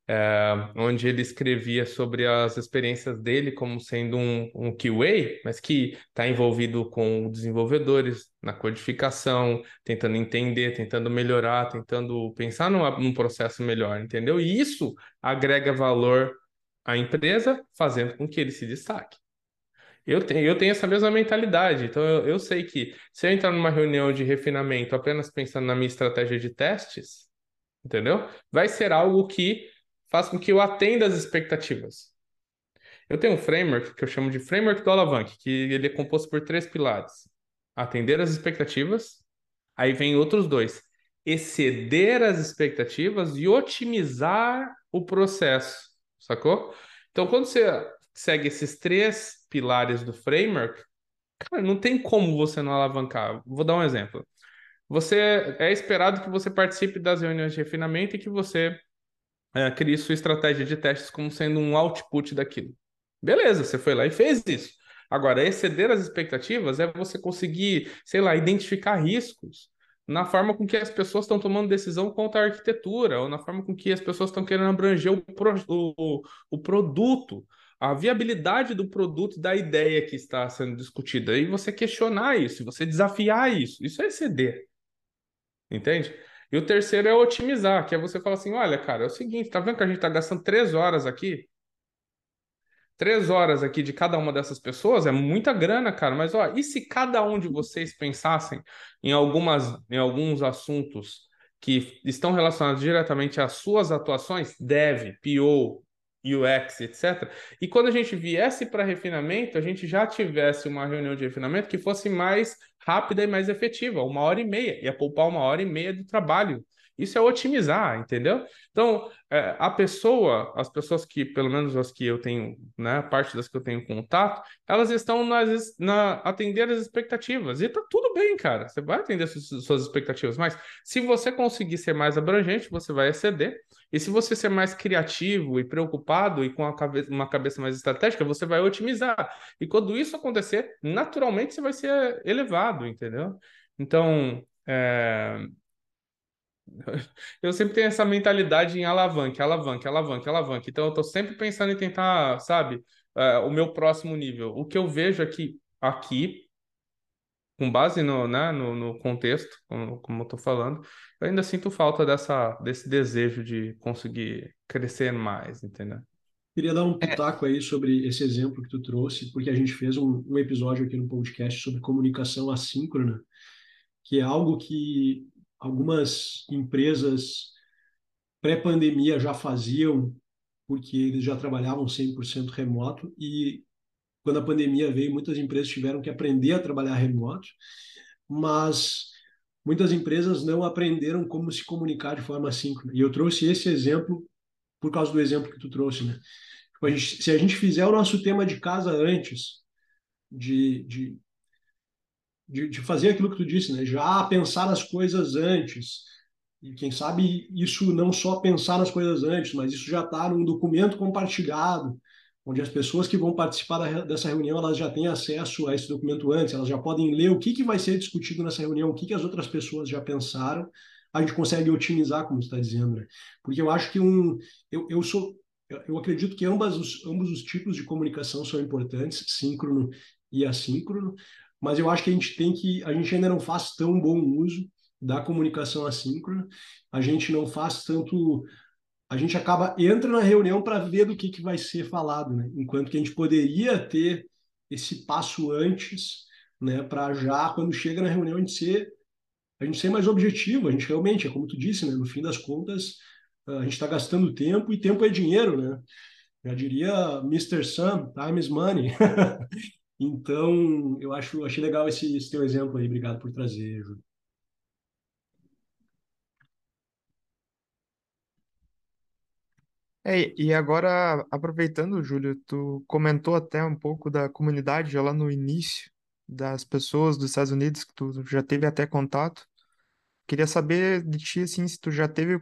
é, onde ele escrevia sobre as experiências dele como sendo um, um QA, mas que está envolvido com desenvolvedores na codificação, tentando entender, tentando melhorar, tentando pensar numa, num processo melhor, entendeu? E isso agrega valor a empresa, fazendo com que ele se destaque. Eu tenho, eu tenho essa mesma mentalidade, então eu, eu sei que se eu entrar numa reunião de refinamento apenas pensando na minha estratégia de testes, entendeu? Vai ser algo que faz com que eu atenda as expectativas. Eu tenho um framework que eu chamo de framework do alavanque, que ele é composto por três pilares: atender as expectativas, aí vem outros dois: exceder as expectativas e otimizar o processo, sacou? Então, quando você segue esses três pilares do framework, cara, não tem como você não alavancar. Vou dar um exemplo. Você é esperado que você participe das reuniões de refinamento e que você é, crie sua estratégia de testes como sendo um output daquilo. Beleza, você foi lá e fez isso. Agora, exceder as expectativas é você conseguir, sei lá, identificar riscos na forma com que as pessoas estão tomando decisão contra a arquitetura, ou na forma com que as pessoas estão querendo abranger o, pro, o, o produto, a viabilidade do produto, da ideia que está sendo discutida. E você questionar isso, você desafiar isso. Isso é exceder. Entende? E o terceiro é otimizar, que é você falar assim: olha, cara, é o seguinte, tá vendo que a gente está gastando três horas aqui? Três horas aqui de cada uma dessas pessoas é muita grana, cara. Mas ó, e se cada um de vocês pensassem em algumas, em alguns assuntos que estão relacionados diretamente às suas atuações, dev, PO, UX, etc. E quando a gente viesse para refinamento, a gente já tivesse uma reunião de refinamento que fosse mais rápida e mais efetiva, uma hora e meia, ia poupar uma hora e meia de trabalho isso é otimizar, entendeu? Então, é, a pessoa, as pessoas que, pelo menos as que eu tenho, né, parte das que eu tenho contato, elas estão nas, na atender as expectativas. E tá tudo bem, cara. Você vai atender suas, suas expectativas, mas se você conseguir ser mais abrangente, você vai exceder. E se você ser mais criativo e preocupado e com uma cabeça mais estratégica, você vai otimizar. E quando isso acontecer, naturalmente você vai ser elevado, entendeu? Então, é, [laughs] eu sempre tenho essa mentalidade em alavanque, alavanque, alavanque, alavanque. Então eu estou sempre pensando em tentar, sabe, uh, o meu próximo nível. O que eu vejo aqui, aqui com base no, né, no, no contexto, como, como eu estou falando, eu ainda sinto falta dessa, desse desejo de conseguir crescer mais, entendeu? Queria dar um pitaco aí sobre esse exemplo que tu trouxe, porque a gente fez um, um episódio aqui no podcast sobre comunicação assíncrona, que é algo que algumas empresas pré-pandemia já faziam, porque eles já trabalhavam 100% remoto e quando a pandemia veio, muitas empresas tiveram que aprender a trabalhar remoto, mas muitas empresas não aprenderam como se comunicar de forma síncrona. E eu trouxe esse exemplo por causa do exemplo que tu trouxe, né? Tipo, se a gente fizer o nosso tema de casa antes, de, de de, de fazer aquilo que tu disse, né? Já pensar nas coisas antes. E quem sabe isso não só pensar nas coisas antes, mas isso já está num documento compartilhado, onde as pessoas que vão participar da, dessa reunião elas já têm acesso a esse documento antes, elas já podem ler o que, que vai ser discutido nessa reunião, o que, que as outras pessoas já pensaram, a gente consegue otimizar, como está dizendo, né? Porque eu acho que um, eu, eu sou, eu acredito que ambas os, ambos os tipos de comunicação são importantes, síncrono e assíncrono, mas eu acho que a gente tem que, a gente ainda não faz tão bom uso da comunicação assíncrona, a gente não faz tanto, a gente acaba, entra na reunião para ver do que, que vai ser falado, né? Enquanto que a gente poderia ter esse passo antes, né, para já, quando chega na reunião, a gente ser, a gente ser mais objetivo, a gente realmente, é como tu disse, né, no fim das contas, a gente está gastando tempo e tempo é dinheiro, né? Já diria Mr. Sam, time is money. [laughs] Então, eu acho, achei legal esse, esse teu exemplo aí. Obrigado por trazer, Júlio. É, e agora, aproveitando, Júlio, tu comentou até um pouco da comunidade lá no início, das pessoas dos Estados Unidos que tu já teve até contato. Queria saber de ti, assim, se tu já teve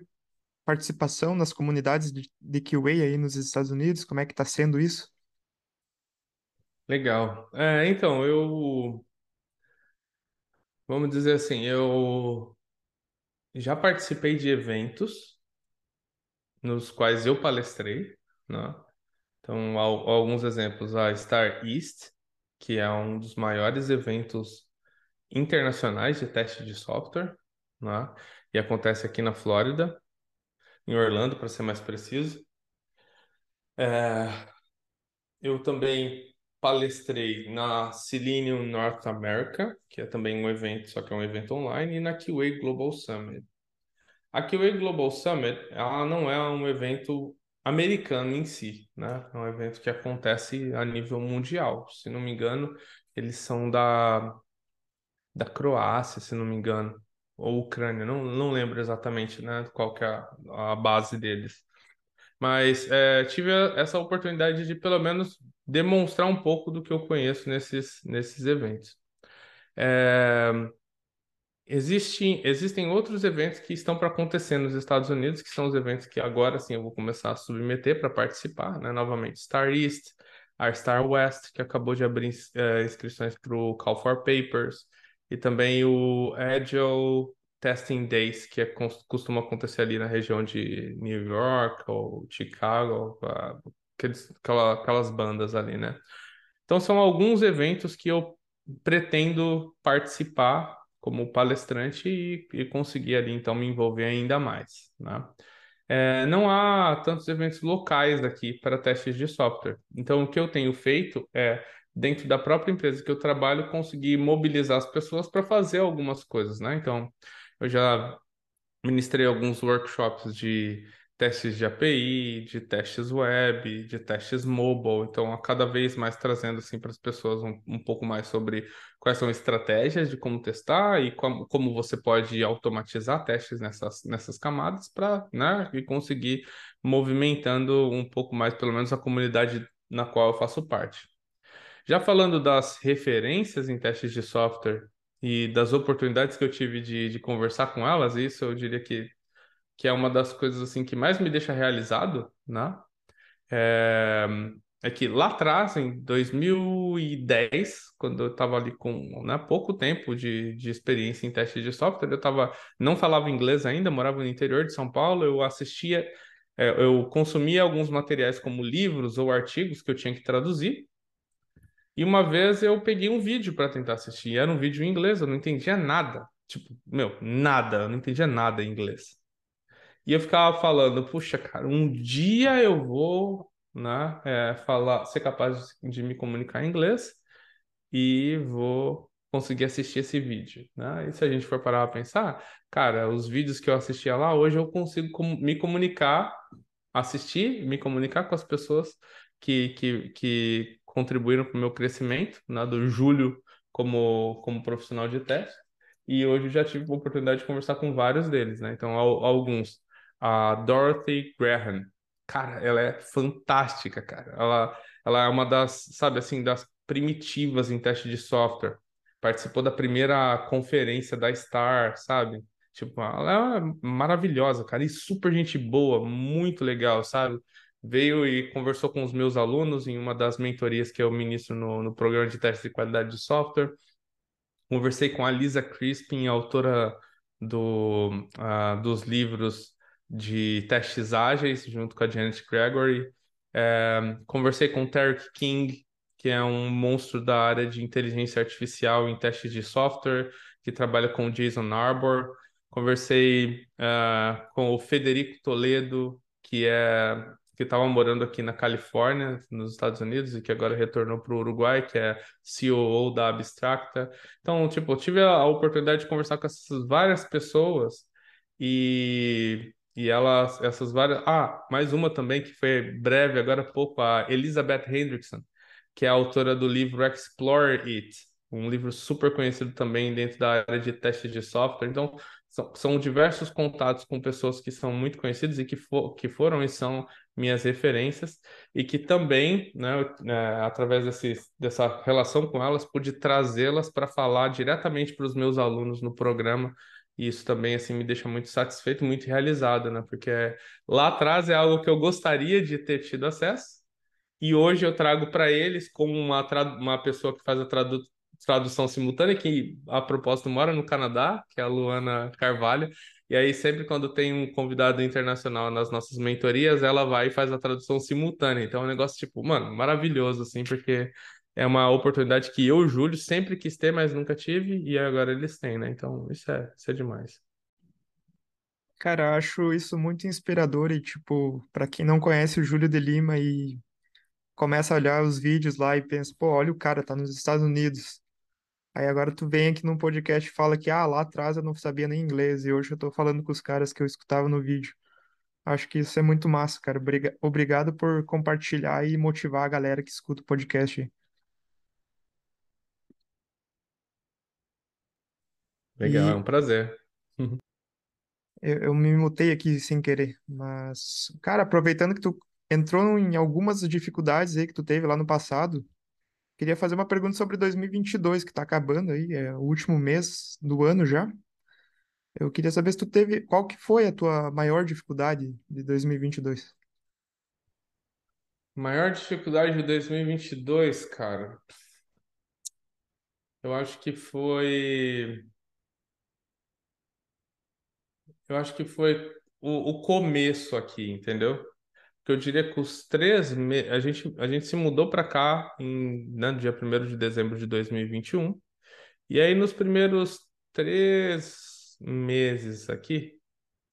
participação nas comunidades de, de QA aí nos Estados Unidos, como é que tá sendo isso? Legal. É, então, eu, vamos dizer assim, eu já participei de eventos nos quais eu palestrei, né? Então, al- alguns exemplos, a Star East, que é um dos maiores eventos internacionais de teste de software, né? E acontece aqui na Flórida, em Orlando, para ser mais preciso. É, eu também palestrei na Selenium North America, que é também um evento, só que é um evento online, e na QA Global Summit. A QA Global Summit, ela não é um evento americano em si, né? É um evento que acontece a nível mundial. Se não me engano, eles são da, da Croácia, se não me engano, ou Ucrânia, não, não lembro exatamente, né, qual que é a, a base deles. Mas é, tive essa oportunidade de, pelo menos, demonstrar um pouco do que eu conheço nesses, nesses eventos. É, Existem, existem outros eventos que estão para acontecer nos Estados Unidos, que são os eventos que agora sim eu vou começar a submeter para participar, né? Novamente, Star East, a Star West, que acabou de abrir é, inscrições para o Call for Papers, e também o Agile Testing Days, que é, costuma acontecer ali na região de New York ou Chicago, aqueles, aquela, aquelas bandas ali, né? Então são alguns eventos que eu pretendo participar como palestrante e, e conseguir ali então me envolver ainda mais, né? É, não há tantos eventos locais aqui para testes de software. Então, o que eu tenho feito é, dentro da própria empresa que eu trabalho, conseguir mobilizar as pessoas para fazer algumas coisas, né? Então, eu já ministrei alguns workshops de testes de API, de testes web, de testes mobile. Então, a cada vez mais trazendo assim para as pessoas um, um pouco mais sobre quais são estratégias de como testar e como, como você pode automatizar testes nessas, nessas camadas para né, e conseguir movimentando um pouco mais, pelo menos, a comunidade na qual eu faço parte. Já falando das referências em testes de software e das oportunidades que eu tive de, de conversar com elas, isso eu diria que que é uma das coisas assim que mais me deixa realizado, né? É, é que lá atrás, em 2010, quando eu estava ali com né, pouco tempo de, de experiência em teste de software, eu tava, não falava inglês ainda, morava no interior de São Paulo, eu assistia, é, eu consumia alguns materiais como livros ou artigos que eu tinha que traduzir, e uma vez eu peguei um vídeo para tentar assistir, era um vídeo em inglês, eu não entendia nada, tipo, meu, nada, eu não entendia nada em inglês. E eu ficava falando, puxa, cara, um dia eu vou, né, é, falar, ser capaz de me comunicar em inglês e vou conseguir assistir esse vídeo, né? E se a gente for parar para pensar, cara, os vídeos que eu assistia lá, hoje eu consigo com me comunicar, assistir, me comunicar com as pessoas que, que, que contribuíram para o meu crescimento, né, do Júlio como, como profissional de teste. E hoje já tive a oportunidade de conversar com vários deles, né? Então, alguns a Dorothy Graham. Cara, ela é fantástica, cara. Ela, ela é uma das, sabe assim, das primitivas em teste de software. Participou da primeira conferência da Star, sabe? Tipo, ela é maravilhosa, cara, e super gente boa, muito legal, sabe? Veio e conversou com os meus alunos em uma das mentorias que eu ministro no, no programa de teste de qualidade de software. Conversei com a Lisa Crispin, autora do, uh, dos livros de testes ágeis, junto com a Janet Gregory. É, conversei com o Tarek King, que é um monstro da área de inteligência artificial em testes de software, que trabalha com o Jason Arbor. Conversei uh, com o Federico Toledo, que é que estava morando aqui na Califórnia, nos Estados Unidos, e que agora retornou para o Uruguai, que é CEO da Abstracta. Então, tipo, eu tive a oportunidade de conversar com essas várias pessoas e e elas, essas várias. Ah, mais uma também que foi breve, agora há pouco, a Elizabeth Hendrickson, que é autora do livro Explore It, um livro super conhecido também dentro da área de testes de software. Então, são, são diversos contatos com pessoas que são muito conhecidas e que, for, que foram e são minhas referências, e que também, né, é, através desse, dessa relação com elas, pude trazê-las para falar diretamente para os meus alunos no programa e isso também assim me deixa muito satisfeito, muito realizado, né? Porque lá atrás é algo que eu gostaria de ter tido acesso e hoje eu trago para eles como uma, uma pessoa que faz a tradu tradução simultânea, que a propósito mora no Canadá, que é a Luana Carvalho. E aí, sempre quando tem um convidado internacional nas nossas mentorias, ela vai e faz a tradução simultânea. Então é um negócio, tipo, mano, maravilhoso, assim, porque é uma oportunidade que eu, Júlio, sempre quis ter, mas nunca tive, e agora eles têm, né? Então, isso é, isso é demais. Cara, acho isso muito inspirador e, tipo, para quem não conhece o Júlio de Lima e começa a olhar os vídeos lá e pensa, pô, olha o cara, tá nos Estados Unidos. Aí agora tu vem aqui num podcast e fala que, ah, lá atrás eu não sabia nem inglês e hoje eu tô falando com os caras que eu escutava no vídeo. Acho que isso é muito massa, cara. Obriga- Obrigado por compartilhar e motivar a galera que escuta o podcast. aí. Legal, é E um prazer. [laughs] eu, eu me mutei aqui sem querer, mas, cara, aproveitando que tu entrou em algumas dificuldades aí que tu teve lá no passado, queria fazer uma pergunta sobre 2022, que tá acabando aí, é o último mês do ano já. Eu queria saber se tu teve, qual que foi a tua maior dificuldade de 2022? Maior dificuldade de 2022, cara. Eu acho que foi. Eu acho que foi o, o começo aqui, entendeu? Porque eu diria que os três meses. A gente, a gente se mudou para cá em, né, no dia primeiro de dezembro de 2021. E vinte e um. E aí, nos primeiros três meses aqui,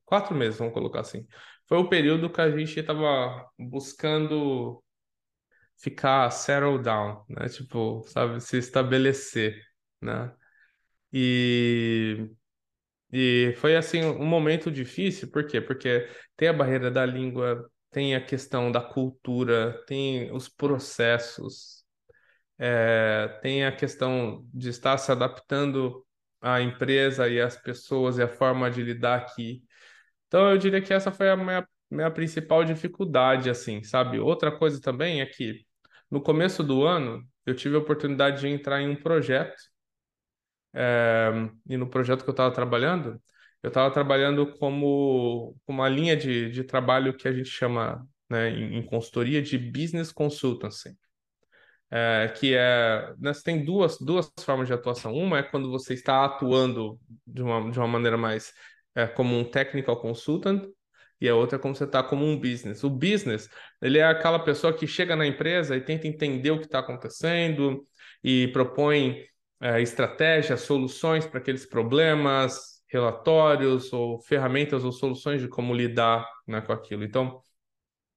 quatro meses, vamos colocar assim, foi o período que a gente estava buscando ficar settle down, né? Tipo, sabe, se estabelecer, né? E, e foi assim um momento difícil, por quê? Porque tem a barreira da língua, tem a questão da cultura, tem os processos, é, tem a questão de estar se adaptando à empresa e às pessoas e a forma de lidar aqui. Então eu diria que essa foi a minha, minha principal dificuldade, assim, sabe? Outra coisa também é que no começo do ano eu tive a oportunidade de entrar em um projeto é, e no projeto que eu estava trabalhando, eu estava trabalhando como uma linha de, de trabalho que a gente chama, né, em, em consultoria de business consultancy. É, que é, né, você tem duas, duas formas de atuação. Uma é quando você está atuando de uma, de uma maneira mais é, como um technical consultant, e a outra é como você está como um business. O business, ele é aquela pessoa que chega na empresa e tenta entender o que está acontecendo e propõe é, estratégias, soluções para aqueles problemas, relatórios ou ferramentas ou soluções de como lidar né, com aquilo. Então,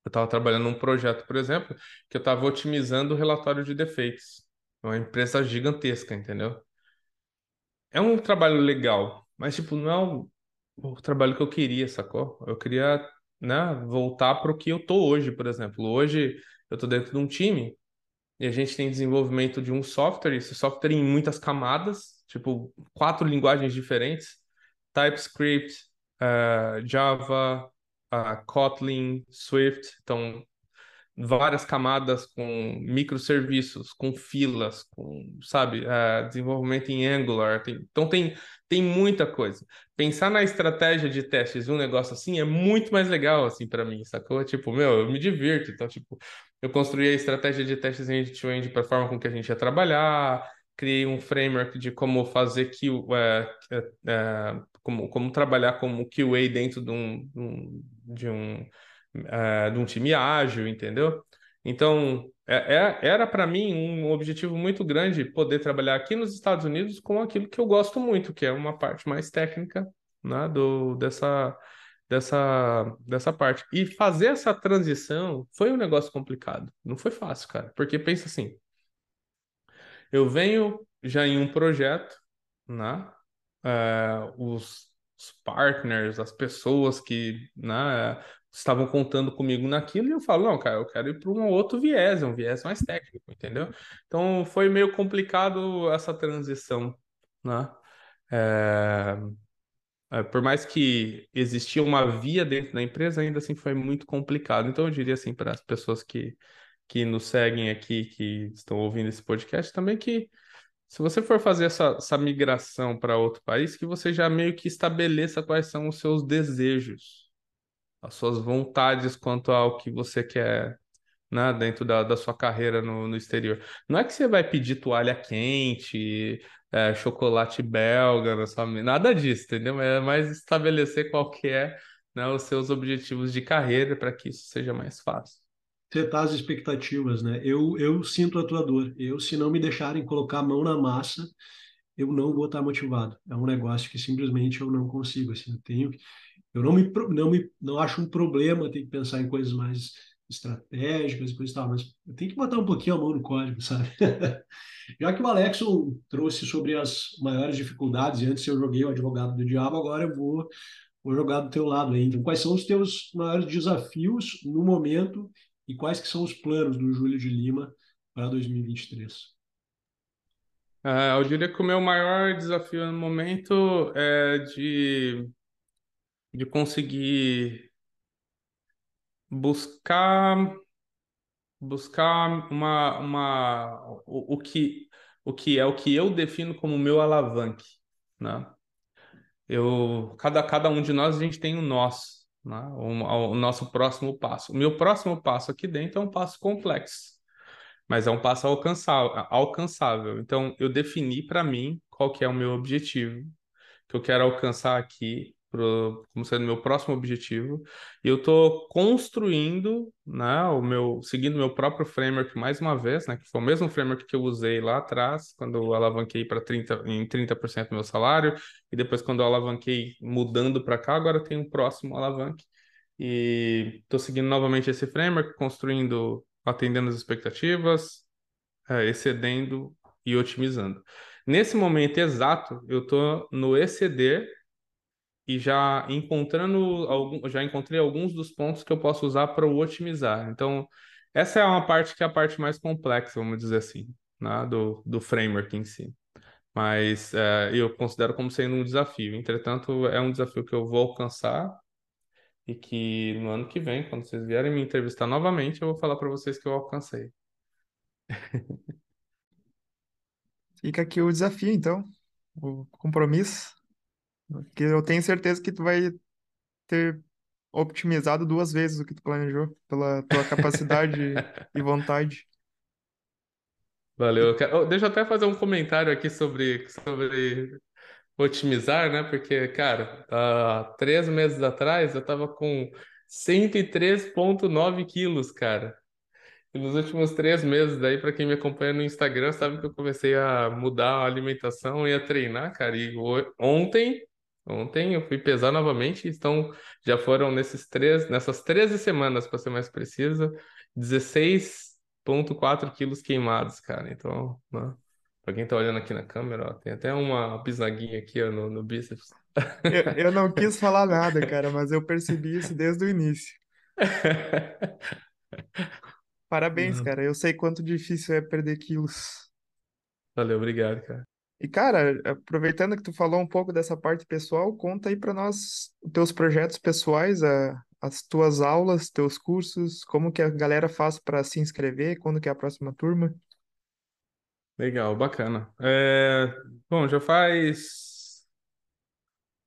eu estava trabalhando num projeto, por exemplo, que eu estava otimizando o relatório de defeitos. É uma empresa gigantesca, entendeu? É um trabalho legal, mas tipo, não é o, o trabalho que eu queria, sacou? Eu queria, né, voltar para o que eu tô hoje, por exemplo. Hoje eu tô dentro de um time e a gente tem desenvolvimento de um software, esse software em muitas camadas, tipo quatro linguagens diferentes: TypeScript, uh, Java, uh, Kotlin, Swift. Então, várias camadas com microserviços, com filas, com, sabe, uh, desenvolvimento em Angular. Tem, então, tem, tem muita coisa. Pensar na estratégia de testes um negócio assim é muito mais legal, assim, para mim, sacou? Tipo, meu, eu me divirto. Então, tipo, eu construí a estratégia de testes end-to-end para forma com que a gente ia trabalhar, criei um framework de como fazer que é, é, como, como trabalhar como QA dentro de um, de um, é, de um time ágil, entendeu? Então, é, é era para mim um objetivo muito grande poder trabalhar aqui nos Estados Unidos com aquilo que eu gosto muito, que é uma parte mais técnica né, do, dessa, dessa, dessa parte. E fazer essa transição foi um negócio complicado. Não foi fácil, cara. Porque pensa assim, eu venho já em um projeto, né? É, os, os, partners, as pessoas que né, estavam contando comigo naquilo, e eu falo, não, cara, eu quero ir para um outro viés, um viés mais técnico, entendeu? Então foi meio complicado essa transição, né? É, é, por mais que existia uma via dentro da empresa, ainda assim foi muito complicado. Então eu diria assim para as pessoas que, que nos seguem aqui, que estão ouvindo esse podcast, também que se você for fazer essa, essa migração para outro país, que você já meio que estabeleça quais são os seus desejos, as suas vontades quanto ao que você quer né, dentro da, da sua carreira no, no exterior. Não é que você vai pedir toalha quente, é, chocolate belga. Nada disso, entendeu? É mais estabelecer qual que é né, os seus objetivos de carreira para que isso seja mais fácil. Setar as expectativas, né? Eu, eu sinto a tua dor. Eu, se não me deixarem colocar a mão na massa, eu não vou estar motivado. É um negócio que simplesmente eu não consigo. Assim, eu tenho Eu não me, não me não acho um problema ter que pensar em coisas mais estratégicas e coisas tal, mas eu tenho que botar um pouquinho a mão no código, [laughs] sabe? Já que o Alexson trouxe sobre as maiores dificuldades, e antes eu joguei o advogado do diabo, agora eu vou, vou jogar do teu lado aí. Então, quais são os teus maiores desafios no momento e quais que são os planos do Júlio de Lima para 2023? Uh, eu diria que o meu maior desafio no momento é de, de conseguir buscar buscar uma, uma o, o que o que é o que eu defino como meu alavanque, né? Eu cada cada um de nós a gente tem o nosso, né? O, o nosso próximo passo. O meu próximo passo aqui dentro é um passo complexo mas é um passo alcançável. Então, eu defini para mim qual que é o meu objetivo, que eu quero alcançar aqui, pro, como sendo meu próximo objetivo, e eu estou construindo, né, o meu, seguindo meu próprio framework mais uma vez, né, que foi o mesmo framework que eu usei lá atrás, quando eu alavanquei para 30, em 30% do meu salário, e depois quando eu alavanquei mudando para cá, agora tenho um próximo alavanque, e estou seguindo novamente esse framework, construindo atendendo as expectativas, é, excedendo e otimizando. Nesse momento exato, eu estou no exceder e já encontrando algum, já encontrei alguns dos pontos que eu posso usar para o otimizar. Então, essa é uma parte que é a parte mais complexa, vamos dizer assim, né, do, do framework em si. Mas é, eu considero como sendo um desafio. Entretanto, é um desafio que eu vou alcançar e que no ano que vem, quando vocês vierem me entrevistar novamente, eu vou falar para vocês que eu alcancei. [laughs] Fica aqui o desafio, então, o compromisso, que eu tenho certeza que tu vai ter otimizado duas vezes o que tu planejou, pela tua capacidade e [laughs] vontade. Valeu. Deixa eu até fazer um comentário aqui sobre, sobre otimizar, né? Porque, cara, há três meses atrás eu tava com 103,9 quilos, cara. E nos últimos três meses, daí, para quem me acompanha no Instagram, sabe que eu comecei a mudar a alimentação e a treinar, cara. E ontem, ontem eu fui pesar novamente, então já foram nesses três, nessas 13 semanas, para ser mais preciso, 16,4 quilos queimados, cara. Então, né? Pra quem tá olhando aqui na câmera, ó, tem até uma bisnaguinha aqui ó, no, no bíceps. Eu, [laughs] eu não quis falar nada, cara, mas eu percebi isso desde o início. [laughs] Parabéns, cara. Eu sei quanto difícil é perder quilos. Valeu, obrigado, cara. E, cara, aproveitando que tu falou um pouco dessa parte pessoal, conta aí pra nós os teus projetos pessoais, a, as tuas aulas, teus cursos, como que a galera faz para se inscrever, quando que é a próxima turma. Legal, bacana. É, bom, já faz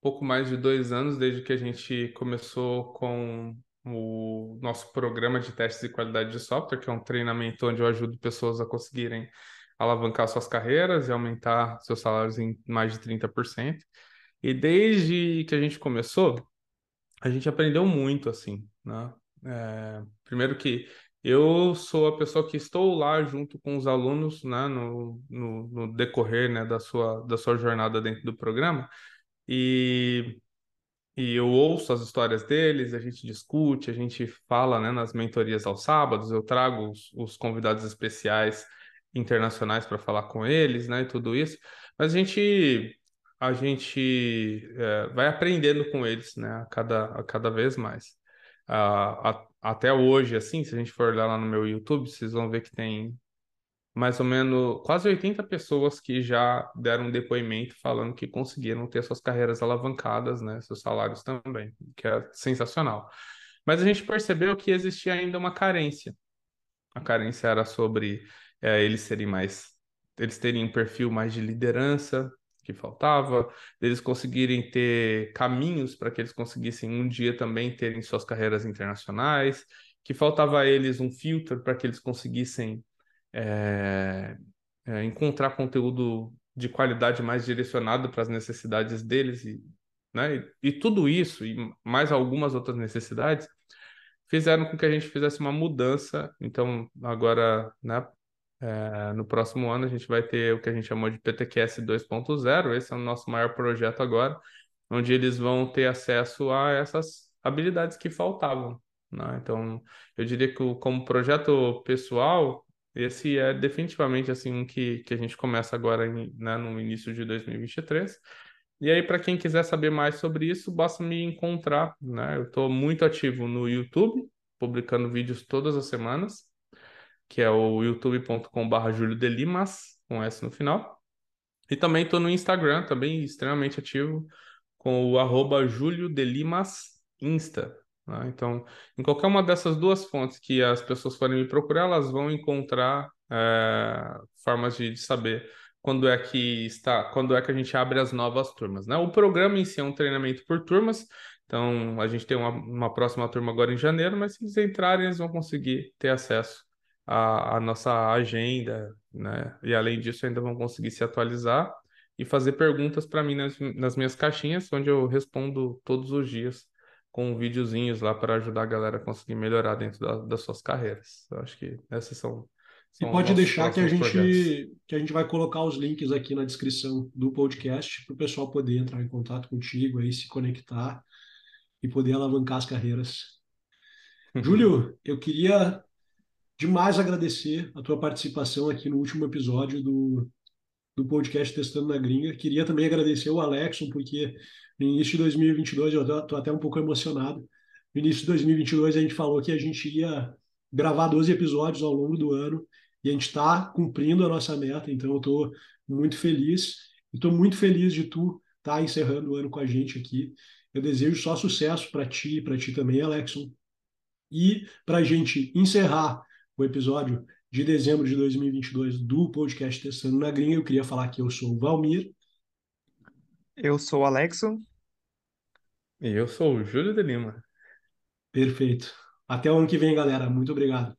pouco mais de dois anos desde que a gente começou com o nosso programa de testes de qualidade de software, que é um treinamento onde eu ajudo pessoas a conseguirem alavancar suas carreiras e aumentar seus salários em mais de 30%. E desde que a gente começou, a gente aprendeu muito, assim, né? É, primeiro que eu sou a pessoa que estou lá junto com os alunos, né, no, no, no decorrer, né, da sua, da sua jornada dentro do programa, e, e eu ouço as histórias deles, a gente discute, a gente fala, né, nas mentorias aos sábados, eu trago os, os convidados especiais internacionais para falar com eles, né, e tudo isso, mas a gente a gente é, vai aprendendo com eles, né, a cada, a cada vez mais. a, até hoje, assim, se a gente for olhar lá no meu YouTube, vocês vão ver que tem mais ou menos quase 80 pessoas que já deram depoimento falando que conseguiram ter suas carreiras alavancadas, né, seus salários também, que é sensacional. Mas a gente percebeu que existia ainda uma carência. A carência era sobre é, eles serem mais, eles terem um perfil mais de liderança, que faltava, deles conseguirem ter caminhos para que eles conseguissem um dia também terem suas carreiras internacionais, que faltava a eles um filtro para que eles conseguissem é, é, encontrar conteúdo de qualidade mais direcionado para as necessidades deles e, né, e, e tudo isso e mais algumas outras necessidades fizeram com que a gente fizesse uma mudança. Então, agora, né, é, no próximo ano a gente vai ter o que a gente chamou de PTQS 2.0, esse é o nosso maior projeto agora, onde eles vão ter acesso a essas habilidades que faltavam, né? Então, eu diria que como projeto pessoal, esse é definitivamente assim um que, que a gente começa agora né, no início de 2023. E aí, para quem quiser saber mais sobre isso, basta me encontrar, né? Eu estou muito ativo no YouTube, publicando vídeos todas as semanas, que é o youtube.com.br Júlio Delimas, com S no final. E também estou no Instagram, também extremamente ativo, com o arroba Júlio Delimas Insta. Né? Então, em qualquer uma dessas duas fontes que as pessoas forem me procurar, elas vão encontrar é, formas de, de, saber quando é que está, quando é que a gente abre as novas turmas. Né? O programa em si é um treinamento por turmas, então a gente tem uma, uma próxima turma agora em janeiro, mas se eles entrarem, eles vão conseguir ter acesso à, à nossa agenda, né? E além disso, ainda vão conseguir se atualizar e fazer perguntas para mim nas, nas minhas caixinhas, onde eu respondo todos os dias com videozinhos lá para ajudar a galera a conseguir melhorar dentro da, das suas carreiras. Eu acho que essas são. são e pode deixar que a gente que a gente vai colocar os links aqui na descrição do podcast para o pessoal poder entrar em contato contigo aí, se conectar e poder alavancar as carreiras. [laughs] Júlio, eu queria demais agradecer a tua participação aqui no último episódio do, do podcast Testando na Gringa. Queria também agradecer o Alexson, porque no início de 2022, eu estou até um pouco emocionado. No início de 2022, a gente falou que a gente ia gravar 12 episódios ao longo do ano e a gente está cumprindo a nossa meta, então eu estou muito feliz. Estou muito feliz de tu estar tá encerrando o ano com a gente aqui. Eu desejo só sucesso para ti e para ti também, Alexson. E para a gente encerrar o episódio de dezembro de 2022 do podcast Testando na Gringa, eu queria falar que eu sou o Valmir. Eu sou o Alexo. E eu sou o Júlio de Lima. Perfeito. Até o ano que vem, galera. Muito obrigado.